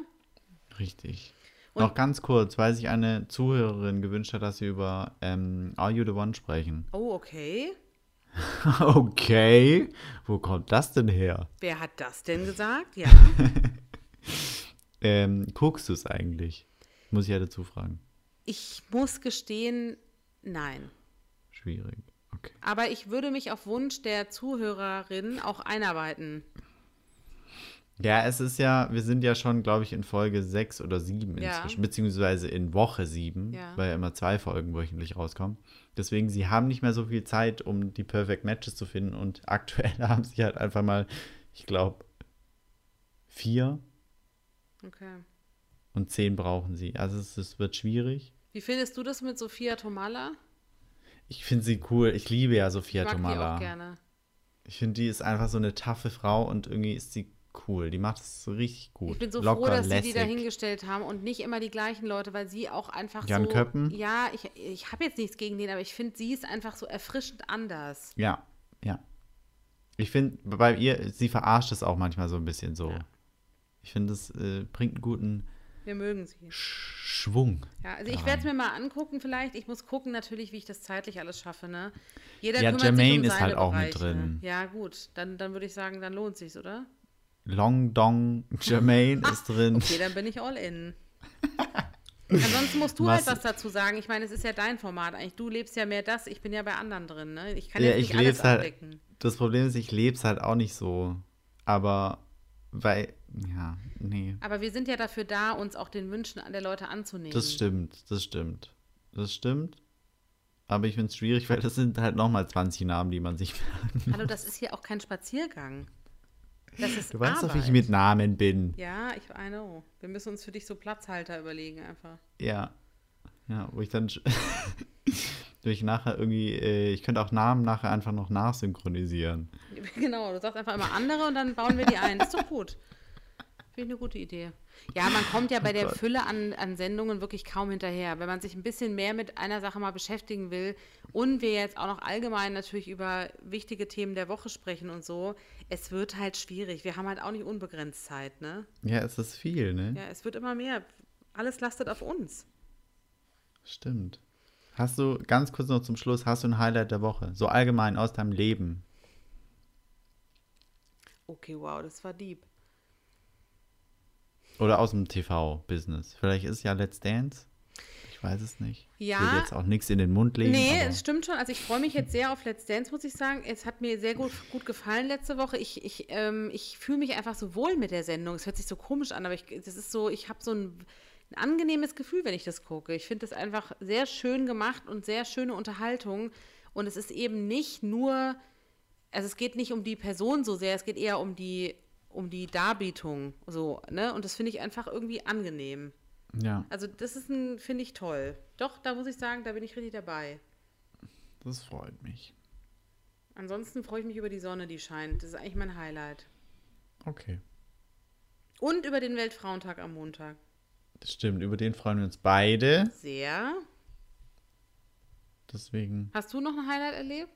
Richtig. Und- Noch ganz kurz, weil sich eine Zuhörerin gewünscht hat, dass wir über ähm, Are You the One sprechen. Oh, okay. *laughs* Okay, wo kommt das denn her? Wer hat das denn gesagt? Ja. *laughs* Ähm, guckst du es eigentlich? Muss ich ja dazu fragen. Ich muss gestehen, nein. Schwierig. Okay. Aber ich würde mich auf Wunsch der Zuhörerin auch einarbeiten. Ja, es ist ja, wir sind ja schon, glaube ich, in Folge 6 oder 7 Ja. inzwischen, beziehungsweise in Woche 7, Ja. weil ja immer zwei Folgen wöchentlich rauskommen. Deswegen, sie haben nicht mehr so viel Zeit, um die Perfect Matches zu finden und *laughs* aktuell haben sie halt einfach mal, ich glaube, vier Okay. und zehn brauchen sie. Also es, es wird schwierig. Wie findest du das mit Sophia Tomala? Ich finde sie cool. Ich liebe ja Ich Sophia mag die Tomala. auch gerne. Ich finde, die ist einfach so eine taffe Frau und irgendwie ist sie cool. Die macht es richtig gut. Ich bin so Locker, froh, dass sie lässig. die dahingestellt haben und nicht immer die gleichen Leute, weil sie auch einfach Jan so. Köppen? Ja, ich, ich habe jetzt nichts gegen den, aber ich finde, sie ist einfach so erfrischend anders. Ja, ja. Ich finde, bei ihr, sie verarscht es auch manchmal so ein bisschen so. Ja. Ich finde, es äh, bringt einen guten Wir mögen sie. Sch Schwung. Ja, also ich werde es mir mal angucken vielleicht. Ich muss gucken natürlich, wie ich das zeitlich alles schaffe, ne? Jeder Ja, kümmert Jermaine sich um ist halt auch mit Bereiche. drin. Ja, gut. Dann, dann würde ich sagen, dann lohnt sich's, oder? Long Dong Jermaine ist *laughs* drin. Okay, dann bin ich all in. Ansonsten musst du halt Was- was dazu sagen. Ich meine, es ist ja dein Format eigentlich. Du lebst ja mehr das, ich bin ja bei anderen drin, ne? Ich kann Ja, jetzt ich nicht alles leb's halt. abdecken. Das Problem ist, ich lebe es halt auch nicht so. Aber, weil, ja, nee. Aber wir sind ja dafür da, uns auch den Wünschen der Leute anzunehmen. Das stimmt, das stimmt. Das stimmt. Aber ich finde es schwierig, weil das sind halt nochmal 20 Namen, die man sich merken. Hallo, das ist hier auch kein Spaziergang. Das ist Du weißt doch, wie ich mit Namen bin. Ja, ich I know. Wir müssen uns für dich so Platzhalter überlegen einfach. Ja. Ja, wo ich dann durch *laughs* nachher irgendwie, äh, ich könnte auch Namen nachher einfach noch nachsynchronisieren. *laughs* Genau, du sagst einfach immer andere und dann bauen wir die ein. Ist doch gut. Finde ich eine gute Idee. Ja, man kommt ja bei der Oh. Fülle an, an Sendungen wirklich kaum hinterher. Wenn man sich ein bisschen mehr mit einer Sache mal beschäftigen will und wir jetzt auch noch allgemein natürlich über wichtige Themen der Woche sprechen und so, es wird halt schwierig. Wir haben halt auch nicht unbegrenzt Zeit, ne? Ja, es ist viel, ne? Ja, es wird immer mehr. Alles lastet auf uns. Stimmt. Hast du, ganz kurz noch zum Schluss, hast du ein Highlight der Woche? So allgemein aus deinem Leben. Okay, wow, das war deep. Oder aus dem TV-Business. Vielleicht ist ja Let's Dance. Ich weiß es nicht. Ja. Ich will jetzt auch nichts in den Mund legen. Nee, es stimmt schon. Also ich freue mich jetzt sehr auf Let's Dance, muss ich sagen. Es hat mir sehr gut, gut gefallen letzte Woche. Ich, ich, ähm, ich fühle mich einfach so wohl mit der Sendung. Es hört sich so komisch an, aber ich, das ist so, ich habe so ein, ein angenehmes Gefühl, wenn ich das gucke. Ich finde das einfach sehr schön gemacht und sehr schöne Unterhaltung. Und es ist eben nicht nur, also es geht nicht um die Person so sehr, es geht eher um die, um die Darbietung. So, ne? Und das finde ich einfach irgendwie angenehm. ja, Also das ist ein, finde ich toll. Doch, da muss ich sagen, da bin ich richtig dabei. das freut mich. Ansonsten freue ich mich über die Sonne, die scheint. Das ist eigentlich mein Highlight. Okay. Und über den Weltfrauentag am Montag. Das stimmt, über den freuen wir uns beide. Sehr. Deswegen. Hast du noch ein Highlight erlebt?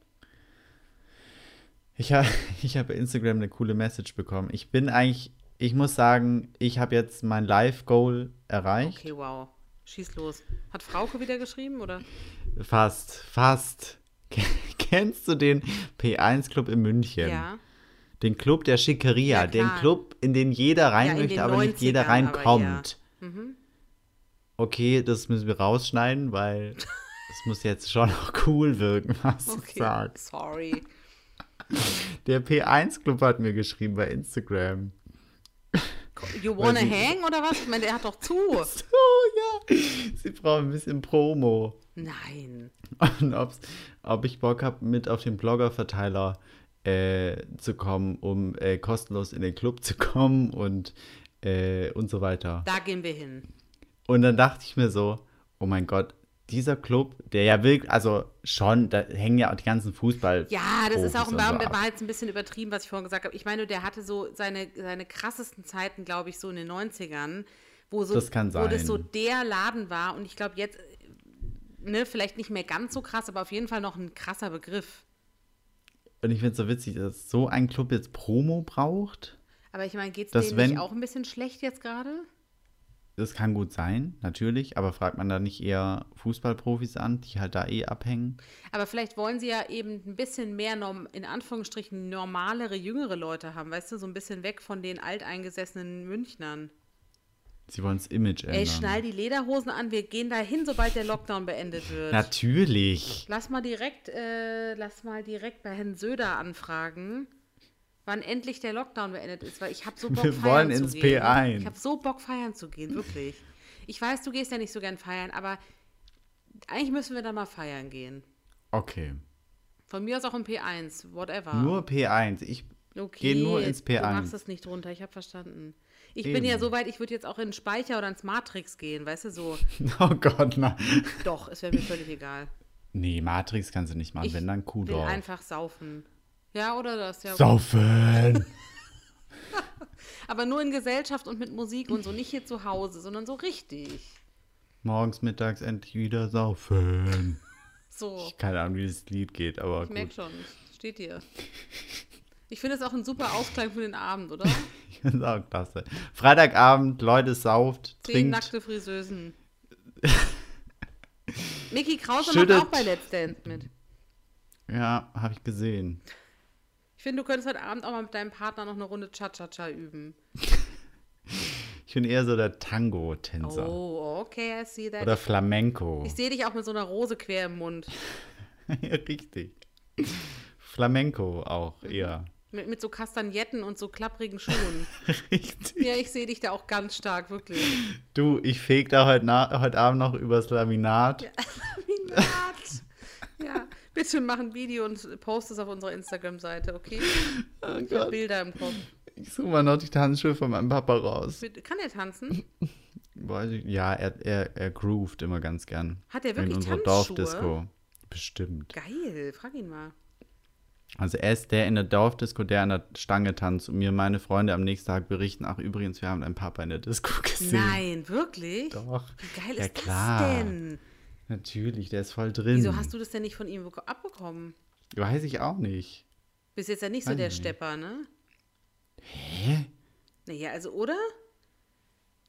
*laughs* Ich habe ich hab bei Instagram eine coole Message bekommen. Ich bin eigentlich, ich muss sagen, ich habe jetzt mein Live-Goal erreicht. Okay, wow. Schieß los. Hat Frauke wieder geschrieben, oder? Fast, fast. *laughs* Kennst du den P1-Club in München? Ja. Den Club der Schickeria, Ja, den. Club, in den jeder rein Ja, möchte, aber nicht jeder 90ern reinkommt. Mhm. Okay, das müssen wir rausschneiden, weil *laughs* es muss jetzt schon auch cool wirken, was du Okay. sagst. Sorry. Der P1-Club hat mir geschrieben bei Instagram. You wanna sie- hang oder was? Ich meine, der hat doch zu. *laughs* Oh ja, sie brauchen ein bisschen Promo. Nein. Und ob ich Bock habe, mit auf den Blogger-Verteiler äh, zu kommen, um äh, kostenlos in den Club zu kommen und, äh, und so weiter. Da gehen wir hin. Und dann dachte ich mir so, oh mein Gott, dieser Club, der ja wirklich, also schon, da hängen ja auch die ganzen Fußball. Ja, das ist auch Profis und war, so ab. war jetzt ein bisschen übertrieben, was ich vorhin gesagt habe. Ich meine, der hatte so seine, seine krassesten Zeiten, glaube ich, so in den 90ern, wo so Das kann wo das sein. so der Laden war und ich glaube jetzt äh, ne, vielleicht nicht mehr ganz so krass, aber auf jeden Fall noch ein krasser Begriff. Und ich finde es so witzig, dass so ein Club jetzt Promo braucht. Aber ich meine, geht es denen wenn- nicht auch ein bisschen schlecht jetzt gerade? Das kann gut sein, natürlich, aber fragt man da nicht eher Fußballprofis an, die halt da eh abhängen? Aber vielleicht wollen sie ja eben ein bisschen mehr, norm, in Anführungsstrichen, normalere, jüngere Leute haben, weißt du, so ein bisschen weg von den alteingesessenen Münchnern. Sie wollen das Image ändern. Ey, schnall die Lederhosen an, wir gehen dahin, sobald der Lockdown beendet wird. Natürlich. Lass mal direkt, äh, lass mal direkt bei Herrn Söder anfragen, wann endlich der Lockdown beendet ist, weil ich habe so *laughs* Bock Wir feiern wollen zu ins gehen. P1. Ich habe so Bock feiern zu gehen, wirklich. Ich weiß, du gehst ja nicht so gern feiern, aber eigentlich müssen wir da mal feiern gehen. Okay. Von mir aus auch im P1, whatever. Nur P1. Ich okay, geh nur ins Du P1. machst es nicht runter, ich habe verstanden. Ich bin Eben. ja so weit, ich würde jetzt auch in den Speicher oder ins Matrix gehen, weißt du, so. *laughs* Oh Gott, nein. Doch, es wäre mir völlig egal. Nee, Matrix kannst du nicht machen, Ich wenn dann will Kudorf. einfach saufen. Ja, oder das? Ja. Saufen! *laughs* Aber nur in Gesellschaft und mit Musik und so, nicht hier zu Hause, sondern so richtig. Morgens, mittags endlich wieder saufen. So, Keine Ahnung, wie das Lied geht, aber ich merke gut. schon, steht hier. Ich finde es auch ein super Ausklang für den Abend, oder? *laughs* Ich finde auch klasse. Freitagabend, Leute, sauft, Zehn trinkt. nackte Friseusen. *laughs* Mickey Krause Schüttet. macht auch bei Let's Dance mit. Ja, habe ich gesehen. Ich finde, du könntest heute Abend auch mal mit deinem Partner noch eine Runde Cha-Cha-Cha üben. *laughs* Ich bin eher so der Tango-Tänzer. Oh, okay, I see that. Oder Flamenco. ich sehe dich auch mit so einer Rose quer im Mund. *laughs* ja, richtig. Flamenco auch Mhm. eher. Mit, mit so Kastagnetten und so klapprigen Schuhen. *laughs* Richtig. ja, ich sehe dich da auch ganz stark, wirklich. Du, ich feg da heute, heute Abend noch übers Laminat. Laminat. Bitte mach ein Video und post es auf unserer Instagram-Seite, okay? *laughs* Oh Ich habe Gott. Bilder im Kopf. Ich suche mal noch die Tanzschuhe von meinem Papa raus. Kann er tanzen? *laughs* Weiß ich, ja, er, er, er groovt immer ganz gern. Hat er In wirklich unserer Tanzschuhe? Dorfdisco. Bestimmt. Geil, frag ihn mal. Also er ist der in der Dorfdisco, der an der Stange tanzt und mir meine Freunde am nächsten Tag berichten, ach übrigens, wir haben einen Papa in der Disco *laughs* gesehen. Nein, wirklich? Doch. Wie geil Ja, ist klar. das denn? Natürlich, der ist voll drin. Wieso hast du das denn nicht von ihm beko- abbekommen? Weiß ich auch nicht. Bist jetzt ja nicht so Weiß der nicht. Stepper, ne? Hä? Naja, also, oder?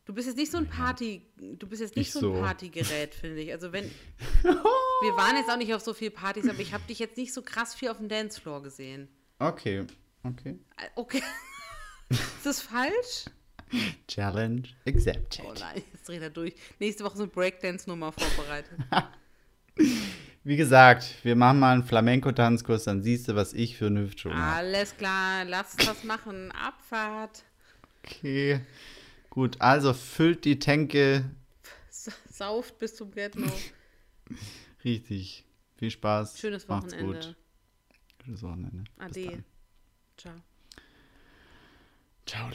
Du bist jetzt nicht so ein Party, du bist jetzt nicht Ich so ein so. Partygerät, finde ich. Also wenn, *laughs* Wir waren jetzt auch nicht auf so viel Partys, aber ich habe dich jetzt nicht so krass viel auf dem Dancefloor gesehen. Okay, okay. Äh, Okay. *laughs* Ist das falsch? *laughs* Challenge accepted. Oh nein, jetzt dreht er durch. Nächste Woche sind Breakdance-Nummer vorbereitet. *laughs* Wie gesagt, wir machen mal einen Flamenco-Tanzkurs, dann siehst du, was ich für eine Hüftschwung habe. Alles klar, lass uns das machen. Abfahrt. Okay. Gut, also füllt die Tänke *laughs* Sauft bis zum Get-No. richtig. Viel Spaß. Schönes Macht's Wochenende. gut. Schönes Wochenende. Bis Ade. dann. Ciao. Ciao.